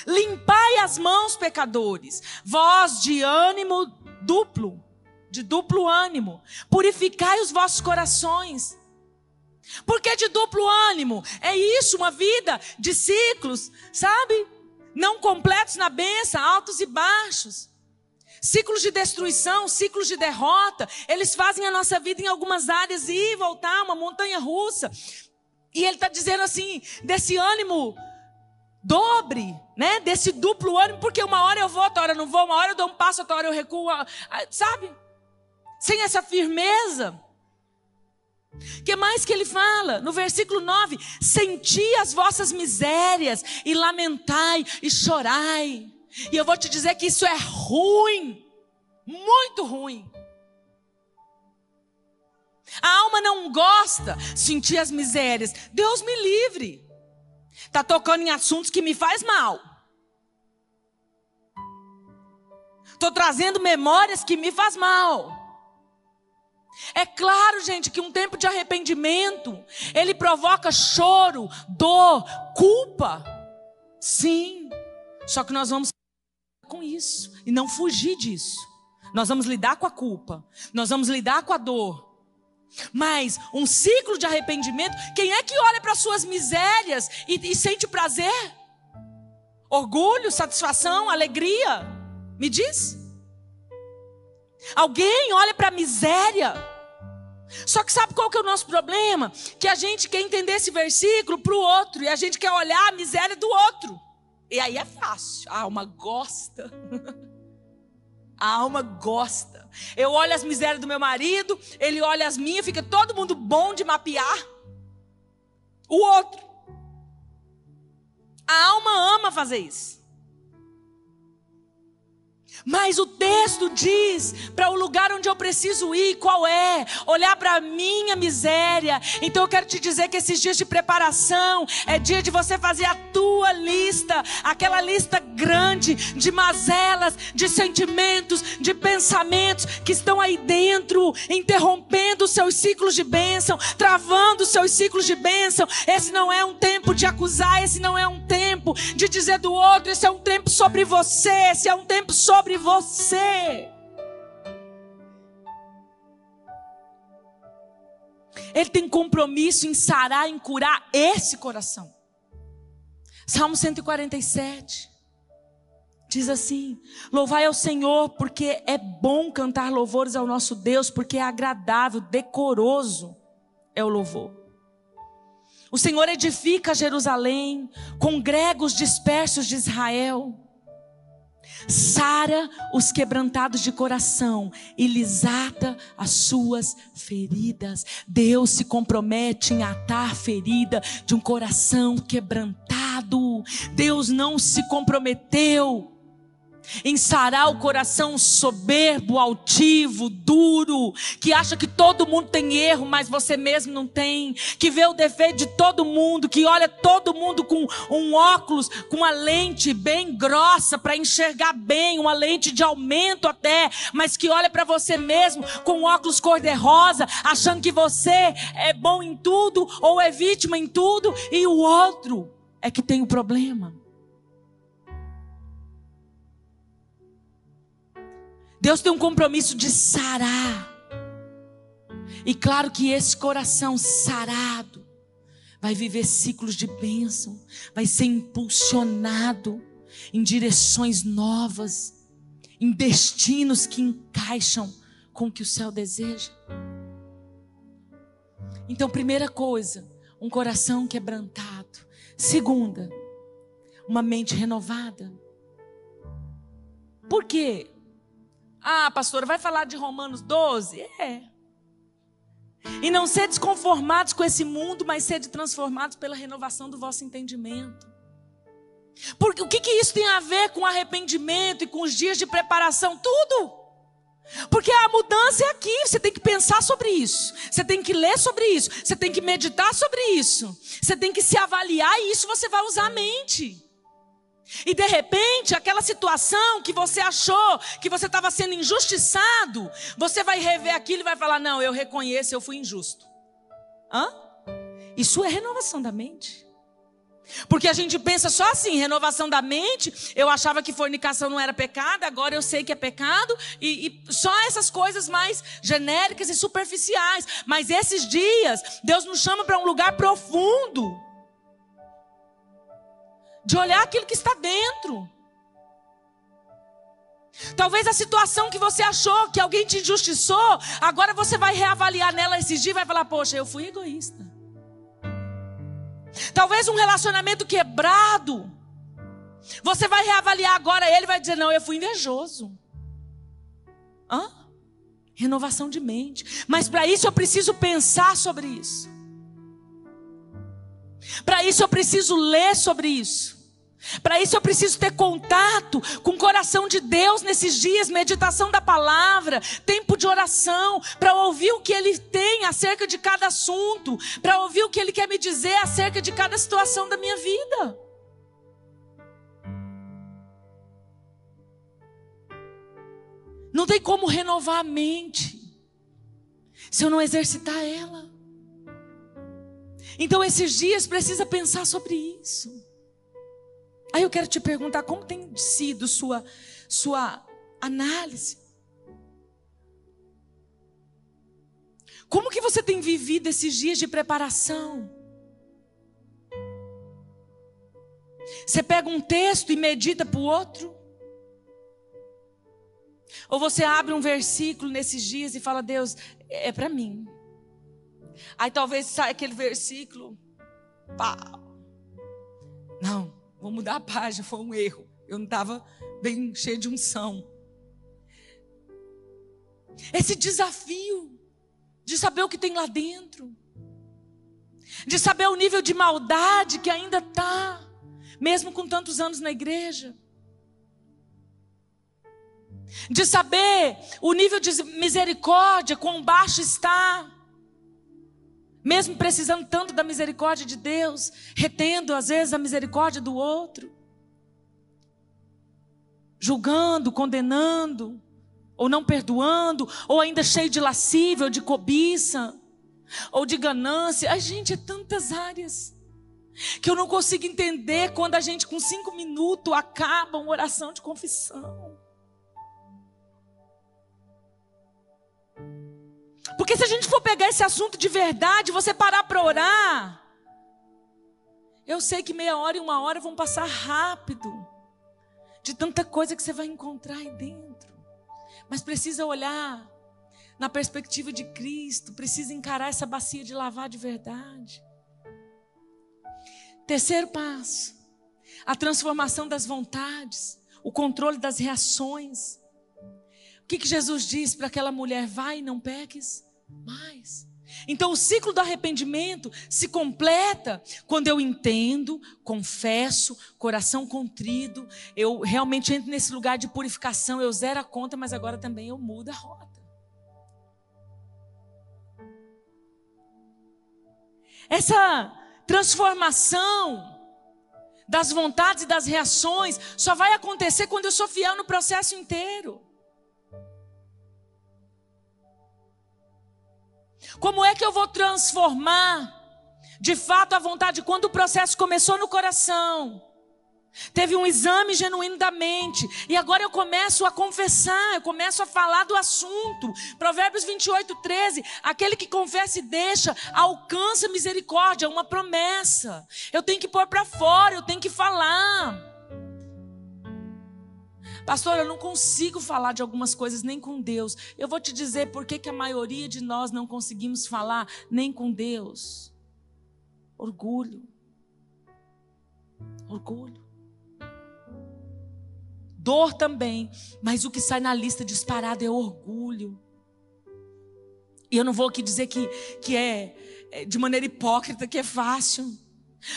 Limpai as mãos, pecadores, vós de ânimo duplo, de duplo ânimo, purificai os vossos corações. Por que de duplo ânimo? É isso, uma vida de ciclos, sabe? Não completos na benção, altos e baixos. Ciclos de destruição, ciclos de derrota, eles fazem a nossa vida em algumas áreas ir e voltar, uma montanha russa. E ele está dizendo assim, desse ânimo dobre, né? Desse duplo ânimo, porque uma hora eu vou, outra hora eu não vou, uma hora eu dou um passo, outra hora eu recuo, sabe? Sem essa firmeza. que mais que ele fala? No versículo 9: Senti as vossas misérias, e lamentai, e chorai. E eu vou te dizer que isso é ruim, muito ruim. A alma não gosta de sentir as misérias. Deus me livre. Está tocando em assuntos que me faz mal. Estou trazendo memórias que me faz mal. É claro, gente, que um tempo de arrependimento, ele provoca choro, dor, culpa. Sim. Só que nós vamos com isso e não fugir disso. Nós vamos lidar com a culpa. Nós vamos lidar com a dor. Mas um ciclo de arrependimento, quem é que olha para suas misérias e, e sente prazer? Orgulho, satisfação, alegria? Me diz? Alguém olha para a miséria. Só que sabe qual que é o nosso problema? Que a gente quer entender esse versículo para o outro e a gente quer olhar a miséria do outro. E aí é fácil. A alma gosta. A alma gosta. Eu olho as misérias do meu marido, ele olha as minhas, fica todo mundo bom de mapear o outro. A alma ama fazer isso. Mas o texto diz para o lugar onde eu preciso ir, qual é? Olhar para a minha miséria. Então eu quero te dizer que esses dias de preparação é dia de você fazer a tua lista, aquela lista grande de mazelas, de sentimentos, de pensamentos que estão aí dentro, interrompendo os seus ciclos de bênção, travando os seus ciclos de bênção. Esse não é um tempo de acusar, esse não é um tempo de dizer do outro, esse é um tempo sobre você, esse é um tempo sobre sobre você. Ele tem compromisso em sarar, em curar esse coração. Salmo 147 diz assim: Louvai ao Senhor, porque é bom cantar louvores ao nosso Deus, porque é agradável, decoroso é o louvor. O Senhor edifica Jerusalém, congrega os dispersos de Israel. Sara os quebrantados de coração e lhes ata as suas feridas. Deus se compromete em atar a ferida de um coração quebrantado. Deus não se comprometeu em sarar o coração soberbo, altivo, duro, que acha que todo mundo tem erro, mas você mesmo não tem, que vê o defeito de todo mundo, que olha todo mundo com um óculos, com uma lente bem grossa para enxergar bem, uma lente de aumento até, mas que olha para você mesmo com um óculos cor-de-rosa, achando que você é bom em tudo ou é vítima em tudo e o outro é que tem o problema. Deus tem um compromisso de sarar. E claro que esse coração sarado vai viver ciclos de bênção, vai ser impulsionado em direções novas, em destinos que encaixam com o que o céu deseja. Então, primeira coisa, um coração quebrantado. Segunda, uma mente renovada. Por quê? Ah, pastora, vai falar de Romanos 12? É. E não ser desconformados com esse mundo, mas ser transformados pela renovação do vosso entendimento. Porque o que, que isso tem a ver com arrependimento e com os dias de preparação? Tudo. Porque a mudança é aqui, você tem que pensar sobre isso, você tem que ler sobre isso, você tem que meditar sobre isso, você tem que se avaliar e isso você vai usar a mente. E de repente, aquela situação que você achou que você estava sendo injustiçado, você vai rever aquilo e vai falar: Não, eu reconheço, eu fui injusto. Hã? Isso é renovação da mente. Porque a gente pensa só assim, renovação da mente. Eu achava que fornicação não era pecado, agora eu sei que é pecado. E, e, só essas coisas mais genéricas e superficiais. Mas esses dias, Deus nos chama para um lugar profundo de olhar aquilo que está dentro. Talvez a situação que você achou que alguém te injustiçou, agora você vai reavaliar nela esses dias e vai falar: Poxa, eu fui egoísta. Talvez um relacionamento quebrado, você vai reavaliar agora ele vai dizer: Não, eu fui invejoso. Hã? Renovação de mente. Mas para isso eu preciso pensar sobre isso. Para isso eu preciso ler sobre isso. Para isso eu preciso ter contato com o coração de Deus nesses dias, meditação da palavra, tempo de oração, para ouvir o que Ele tem acerca de cada assunto, para ouvir o que Ele quer me dizer acerca de cada situação da minha vida. Não tem como renovar a mente se eu não exercitar ela. Então, esses dias precisa pensar sobre isso. Aí eu quero te perguntar como tem sido sua sua análise? Como que você tem vivido esses dias de preparação? Você pega um texto e medita para o outro? Ou você abre um versículo nesses dias e fala, Deus, é para mim. Aí talvez saia aquele versículo. Pá. Não, vou mudar a página, foi um erro. Eu não estava bem cheio de unção. Esse desafio de saber o que tem lá dentro, de saber o nível de maldade que ainda está, mesmo com tantos anos na igreja, de saber o nível de misericórdia, quão baixo está, mesmo precisando tanto da misericórdia de Deus, retendo às vezes a misericórdia do outro, julgando, condenando, ou não perdoando, ou ainda cheio de lascívia, ou de cobiça, ou de ganância. Ai, gente, é tantas áreas que eu não consigo entender quando a gente, com cinco minutos, acaba uma oração de confissão. Porque se a gente for pegar esse assunto de verdade, você parar para orar, eu sei que meia hora e uma hora vão passar rápido, de tanta coisa que você vai encontrar aí dentro. Mas precisa olhar na perspectiva de Cristo, precisa encarar essa bacia de lavar de verdade. Terceiro passo, a transformação das vontades, o controle das reações. Que, que Jesus diz para aquela mulher? Vai não peques mais. Então o ciclo do arrependimento se completa quando eu entendo, confesso, coração contrido, eu realmente entro nesse lugar de purificação, eu zero a conta, mas agora também eu mudo a rota. Essa transformação das vontades e das reações só vai acontecer quando eu sou fiel no processo inteiro. Como é que eu vou transformar de fato a vontade quando o processo começou no coração? Teve um exame genuíno da mente. E agora eu começo a confessar, eu começo a falar do assunto. Provérbios 28, 13. Aquele que confessa e deixa, alcança misericórdia, uma promessa. Eu tenho que pôr para fora, eu tenho que falar. Pastor, eu não consigo falar de algumas coisas nem com Deus. Eu vou te dizer por que, a maioria de nós não conseguimos falar nem com Deus. Orgulho. Orgulho. Dor também, mas o que sai na lista disparado é orgulho. E eu não vou aqui dizer que, que é, é de maneira hipócrita, que é fácil,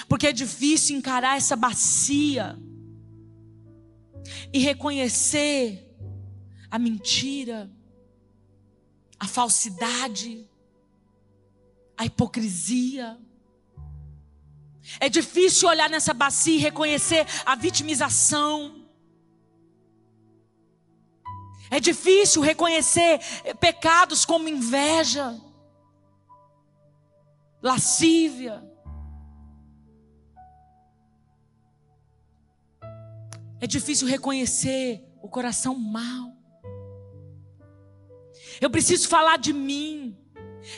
porque é difícil encarar essa bacia e reconhecer a mentira, a falsidade, a hipocrisia. É difícil olhar nessa bacia e reconhecer a vitimização. É difícil reconhecer pecados como inveja, lascívia, É difícil reconhecer o coração mau. Eu preciso falar de mim.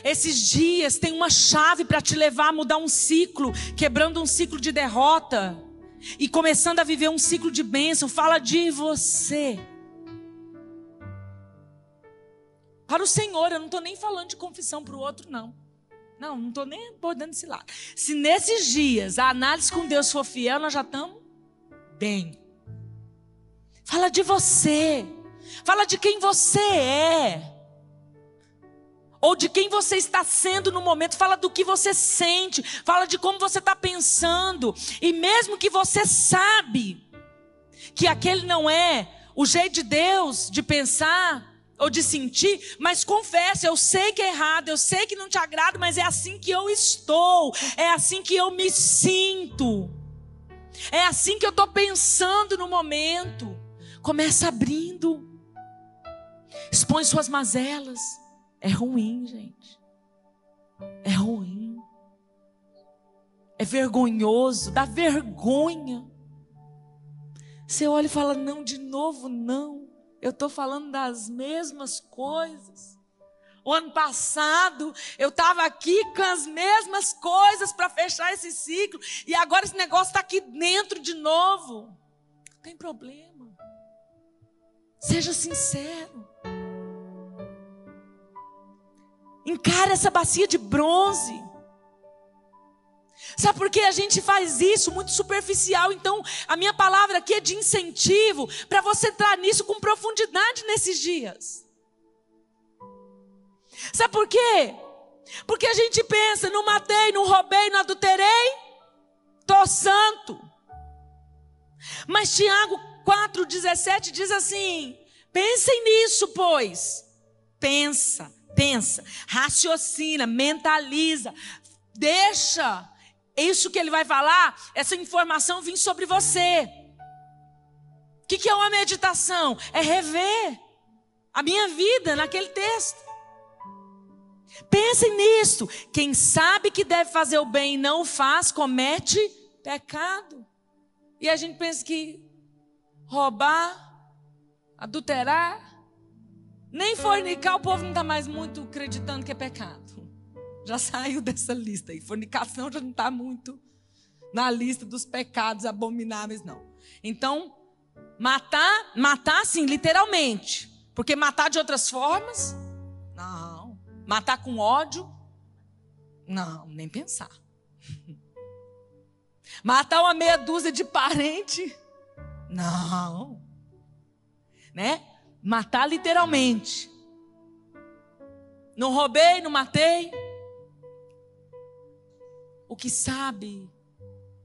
Esses dias tem uma chave para te levar a mudar um ciclo, quebrando um ciclo de derrota e começando a viver um ciclo de bênção. Fala de você. Para o Senhor, eu não estou nem falando de confissão para o outro, não. Não, não estou nem abordando esse lado. Se nesses dias a análise com Deus for fiel, nós já estamos bem. Fala de você. Fala de quem você é. Ou de quem você está sendo no momento. Fala do que você sente. Fala de como você está pensando. E mesmo que você sabe que aquele não é o jeito de Deus de pensar ou de sentir, mas confessa, eu sei que é errado, eu sei que não te agrada, mas é assim que eu estou, é assim que eu me sinto, é assim que eu estou pensando no momento. Começa abrindo. Expõe suas mazelas. É ruim, gente. É ruim. É vergonhoso, dá vergonha. Você olha e fala: não, de novo, não. Eu estou falando das mesmas coisas. O ano passado eu estava aqui com as mesmas coisas para fechar esse ciclo. E agora esse negócio está aqui dentro de novo. Não tem problema. Seja sincero. Encara essa bacia de bronze. Sabe por que a gente faz isso muito superficial? Então, a minha palavra aqui é de incentivo para você entrar nisso com profundidade nesses dias. Sabe por quê? Porque a gente pensa, não matei, não roubei, não adulterei, tô santo. Mas Tiago 4,17 diz assim: pensem nisso, pois. Pensa, pensa, raciocina, mentaliza, deixa isso que ele vai falar, essa informação vir sobre você. O que, que é uma meditação? É rever a minha vida naquele texto. Pensem nisso. Quem sabe que deve fazer o bem e não o faz, comete pecado. E a gente pensa que roubar, adulterar, nem fornicar, o povo não está mais muito acreditando que é pecado. Já saiu dessa lista aí. Fornicação já não está muito na lista dos pecados abomináveis, não. Então, matar, matar sim, literalmente. Porque matar de outras formas, não. Matar com ódio, não, nem pensar. Matar uma meia dúzia de parente, não. Né? Matar literalmente. Não roubei, não matei. O que sabe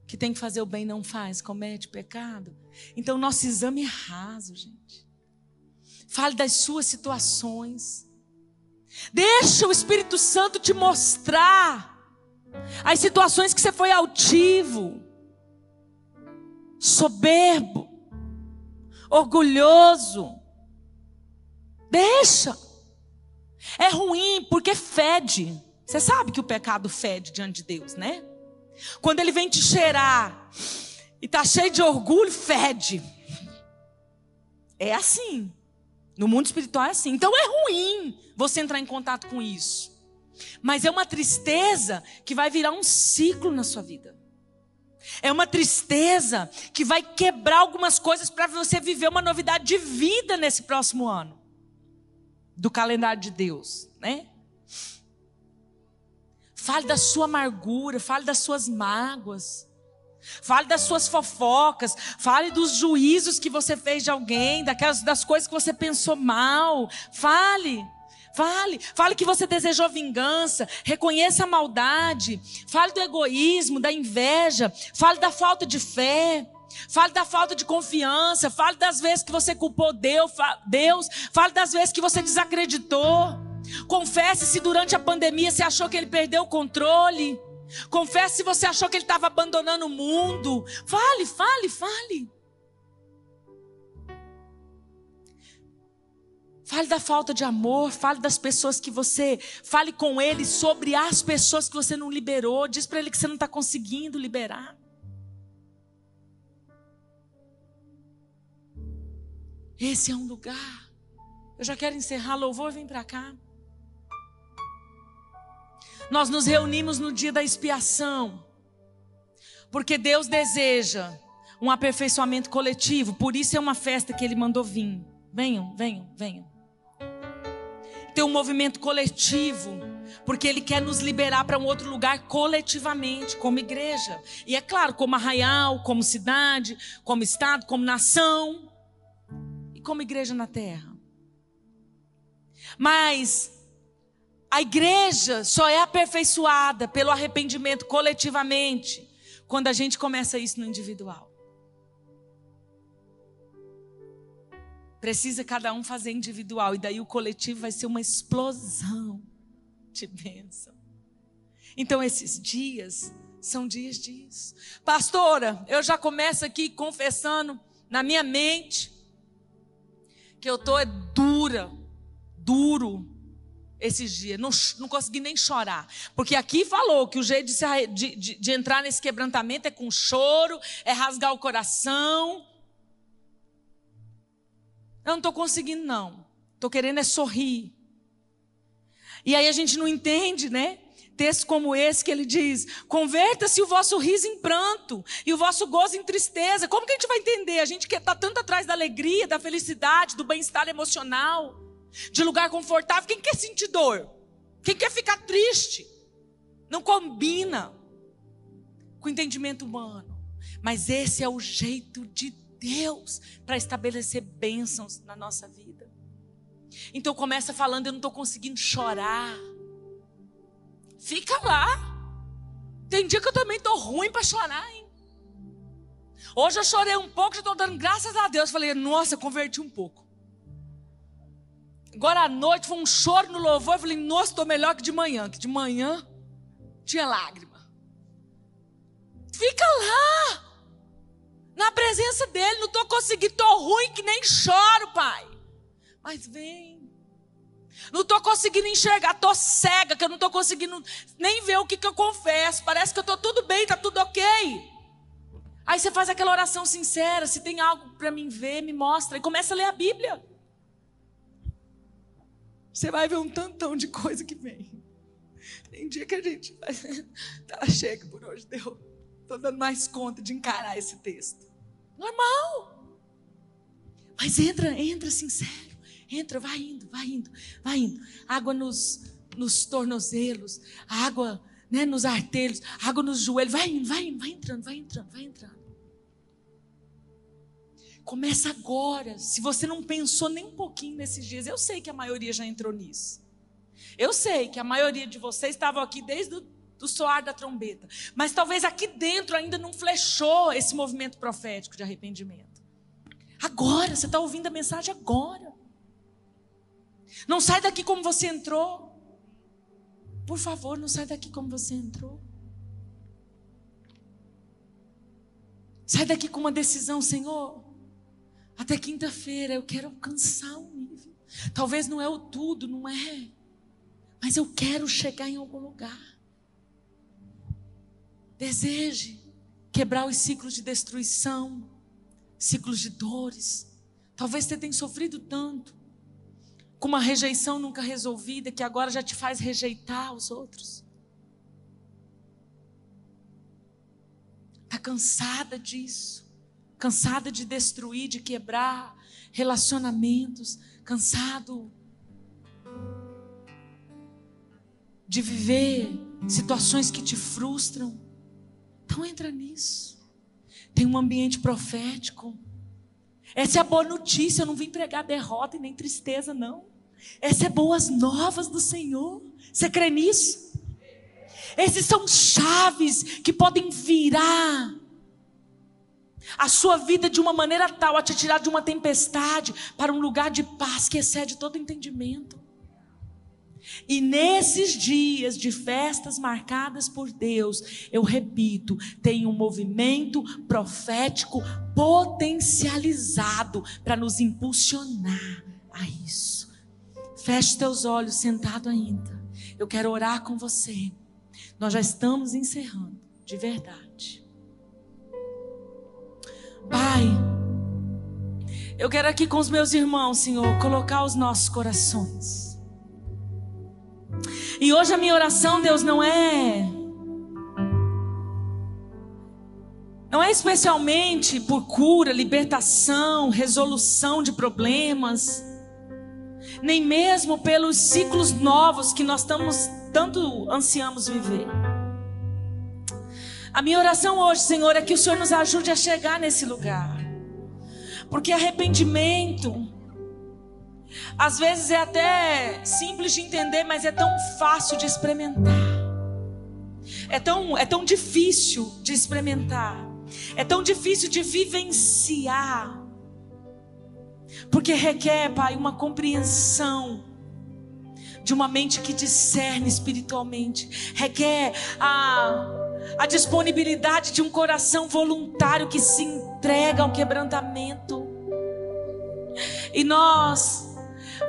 que tem que fazer o bem não faz, comete pecado. Então, nosso exame é raso, gente. Fale das suas situações. Deixa o Espírito Santo te mostrar as situações que você foi altivo, soberbo, orgulhoso. Deixa. É ruim porque fede. Você sabe que o pecado fede diante de Deus, né? Quando ele vem te cheirar e tá cheio de orgulho, fede. É assim. No mundo espiritual é assim. Então é ruim você entrar em contato com isso. Mas é uma tristeza que vai virar um ciclo na sua vida. É uma tristeza que vai quebrar algumas coisas para você viver uma novidade de vida nesse próximo ano. Do calendário de Deus, né? Fale da sua amargura, fale das suas mágoas. Fale das suas fofocas, fale dos juízos que você fez de alguém, daquelas das coisas que você pensou mal. Fale. Fale, fale que você desejou vingança, reconheça a maldade, fale do egoísmo, da inveja, fale da falta de fé, fale da falta de confiança, fale das vezes que você culpou Deus, Deus, fale das vezes que você desacreditou. Confesse se durante a pandemia você achou que ele perdeu o controle. Confesse se você achou que ele estava abandonando o mundo. Fale, fale, fale. Fale da falta de amor, fale das pessoas que você. Fale com ele sobre as pessoas que você não liberou. Diz para ele que você não está conseguindo liberar. Esse é um lugar. Eu já quero encerrar. Louvor, vem para cá. Nós nos reunimos no dia da expiação. Porque Deus deseja um aperfeiçoamento coletivo. Por isso é uma festa que Ele mandou vir. Venham, venham, venham ter um movimento coletivo, porque Ele quer nos liberar para um outro lugar coletivamente, como igreja. E é claro, como arraial, como cidade, como estado, como nação e como igreja na terra. Mas a igreja só é aperfeiçoada pelo arrependimento coletivamente quando a gente começa isso no individual. Precisa cada um fazer individual. E daí o coletivo vai ser uma explosão de bênção. Então, esses dias são dias disso. Pastora, eu já começo aqui confessando na minha mente que eu estou dura, duro esses dias. Não, não consegui nem chorar. Porque aqui falou que o jeito de, de, de entrar nesse quebrantamento é com choro, é rasgar o coração eu não estou conseguindo, não. Estou querendo é sorrir. E aí a gente não entende, né? Texto como esse que ele diz: converta-se o vosso riso em pranto e o vosso gozo em tristeza. Como que a gente vai entender? A gente que está tanto atrás da alegria, da felicidade, do bem-estar emocional, de lugar confortável. Quem quer sentir dor? Quem quer ficar triste? Não combina com o entendimento humano. Mas esse é o jeito de Deus para estabelecer bênçãos na nossa vida. Então começa falando, eu não estou conseguindo chorar. Fica lá. Tem dia que eu também estou ruim para chorar, hein? Hoje eu chorei um pouco, já estou dando graças a Deus. Falei, nossa, converti um pouco. Agora à noite foi um choro no louvor. Eu falei, nossa, estou melhor que de manhã. Que de manhã tinha lágrima. Fica lá na presença dele, não estou conseguindo, estou ruim que nem choro, pai. Mas vem. Não estou conseguindo enxergar, estou cega, que eu não estou conseguindo nem ver o que, que eu confesso. Parece que eu estou tudo bem, está tudo ok. Aí você faz aquela oração sincera, se tem algo para mim ver, me mostra. E começa a ler a Bíblia. Você vai ver um tantão de coisa que vem. Tem dia que a gente tá chega por hoje, deu. Estou dando mais conta de encarar esse texto. Normal. Mas entra, entra sincero. Entra, vai indo, vai indo, vai indo. Água nos, nos tornozelos, água né, nos artelhos, água nos joelhos. Vai indo, vai indo, vai entrando, vai entrando, vai entrando. Começa agora. Se você não pensou nem um pouquinho nesses dias, eu sei que a maioria já entrou nisso. Eu sei que a maioria de vocês estavam aqui desde o do soar da trombeta. Mas talvez aqui dentro ainda não flechou esse movimento profético de arrependimento. Agora, você está ouvindo a mensagem agora. Não sai daqui como você entrou. Por favor, não sai daqui como você entrou. Sai daqui com uma decisão, Senhor. Até quinta-feira eu quero alcançar um nível. Talvez não é o tudo, não é. Mas eu quero chegar em algum lugar. Deseje quebrar os ciclos de destruição, ciclos de dores. Talvez você tenha sofrido tanto, com uma rejeição nunca resolvida, que agora já te faz rejeitar os outros. Está cansada disso. Cansada de destruir, de quebrar relacionamentos. Cansado de viver situações que te frustram. Então entra nisso. Tem um ambiente profético. Essa é a boa notícia. Eu não vim pregar derrota e nem tristeza, não. Essa é boas novas do Senhor. Você crê nisso? Esses são chaves que podem virar a sua vida de uma maneira tal a te tirar de uma tempestade para um lugar de paz que excede todo entendimento. E nesses dias de festas marcadas por Deus, eu repito, tem um movimento profético potencializado para nos impulsionar a isso. Feche teus olhos sentado ainda. Eu quero orar com você. Nós já estamos encerrando, de verdade. Pai, eu quero aqui com os meus irmãos, Senhor, colocar os nossos corações. E hoje a minha oração, Deus, não é. Não é especialmente por cura, libertação, resolução de problemas, nem mesmo pelos ciclos novos que nós estamos tanto ansiamos viver. A minha oração hoje, Senhor, é que o Senhor nos ajude a chegar nesse lugar. Porque arrependimento, às vezes é até simples de entender, mas é tão fácil de experimentar. É tão, é tão difícil de experimentar. É tão difícil de vivenciar. Porque requer, Pai, uma compreensão de uma mente que discerne espiritualmente. Requer a, a disponibilidade de um coração voluntário que se entrega ao quebrantamento. E nós,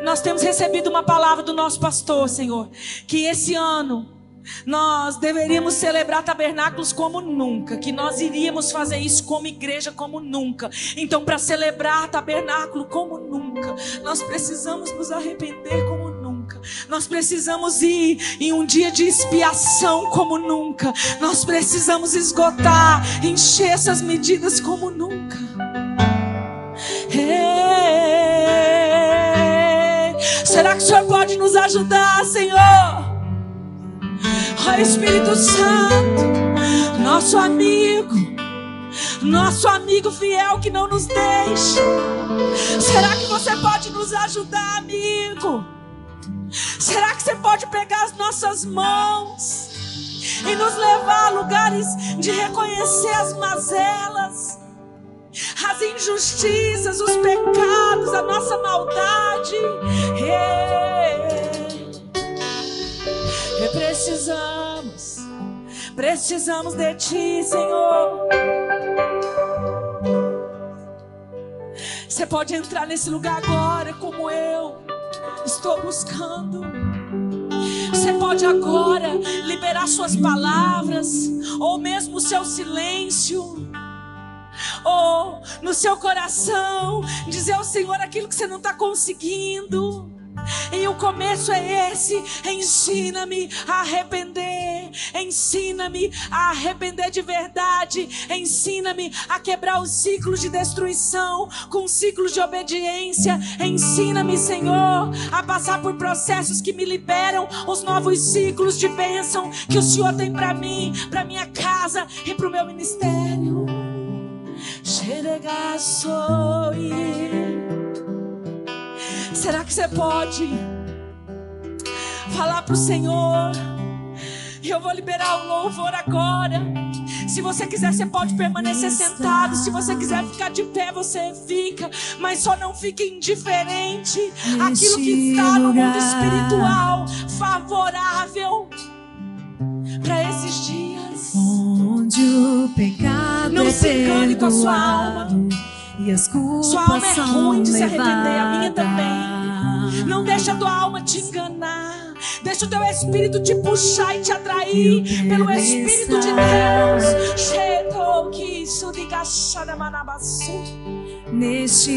nós temos recebido uma palavra do nosso pastor, Senhor, que esse ano nós deveríamos celebrar tabernáculos como nunca, que nós iríamos fazer isso como igreja como nunca. Então, para celebrar tabernáculo como nunca, nós precisamos nos arrepender como nunca. Nós precisamos ir em um dia de expiação como nunca. Nós precisamos esgotar, encher essas medidas como nunca. Será que o Senhor pode nos ajudar, Senhor? Ó Espírito Santo, nosso amigo, nosso amigo fiel que não nos deixa. Será que você pode nos ajudar, amigo? Será que você pode pegar as nossas mãos e nos levar a lugares de reconhecer as mazelas? As injustiças, os pecados, a nossa maldade. Yeah. E precisamos, precisamos de Ti, Senhor. Você pode entrar nesse lugar agora, como eu estou buscando. Você pode agora liberar suas palavras, ou mesmo o seu silêncio, ou no seu coração, dizer ao Senhor aquilo que você não está conseguindo. E o começo é esse: ensina-me a arrepender, ensina-me a arrepender de verdade, ensina-me a quebrar os ciclos de destruição com ciclos de obediência. Ensina-me, Senhor, a passar por processos que me liberam os novos ciclos de bênção que o Senhor tem para mim, para minha casa e para o meu ministério. Xeregaçoi. Será que você pode falar para o Senhor? Eu vou liberar o louvor agora. Se você quiser, você pode permanecer sentado. Se você quiser ficar de pé, você fica. Mas só não fique indiferente àquilo que está no mundo espiritual favorável para esses dias. Onde o pecado não é se engane com a sua alma. E as culpas Sua alma é ruim de se arrepender, a minha também. Não deixa a tua alma te enganar. Deixa o teu espírito te puxar e te atrair pelo Espírito de Deus. Cheto que isso shadamanabassu. Neste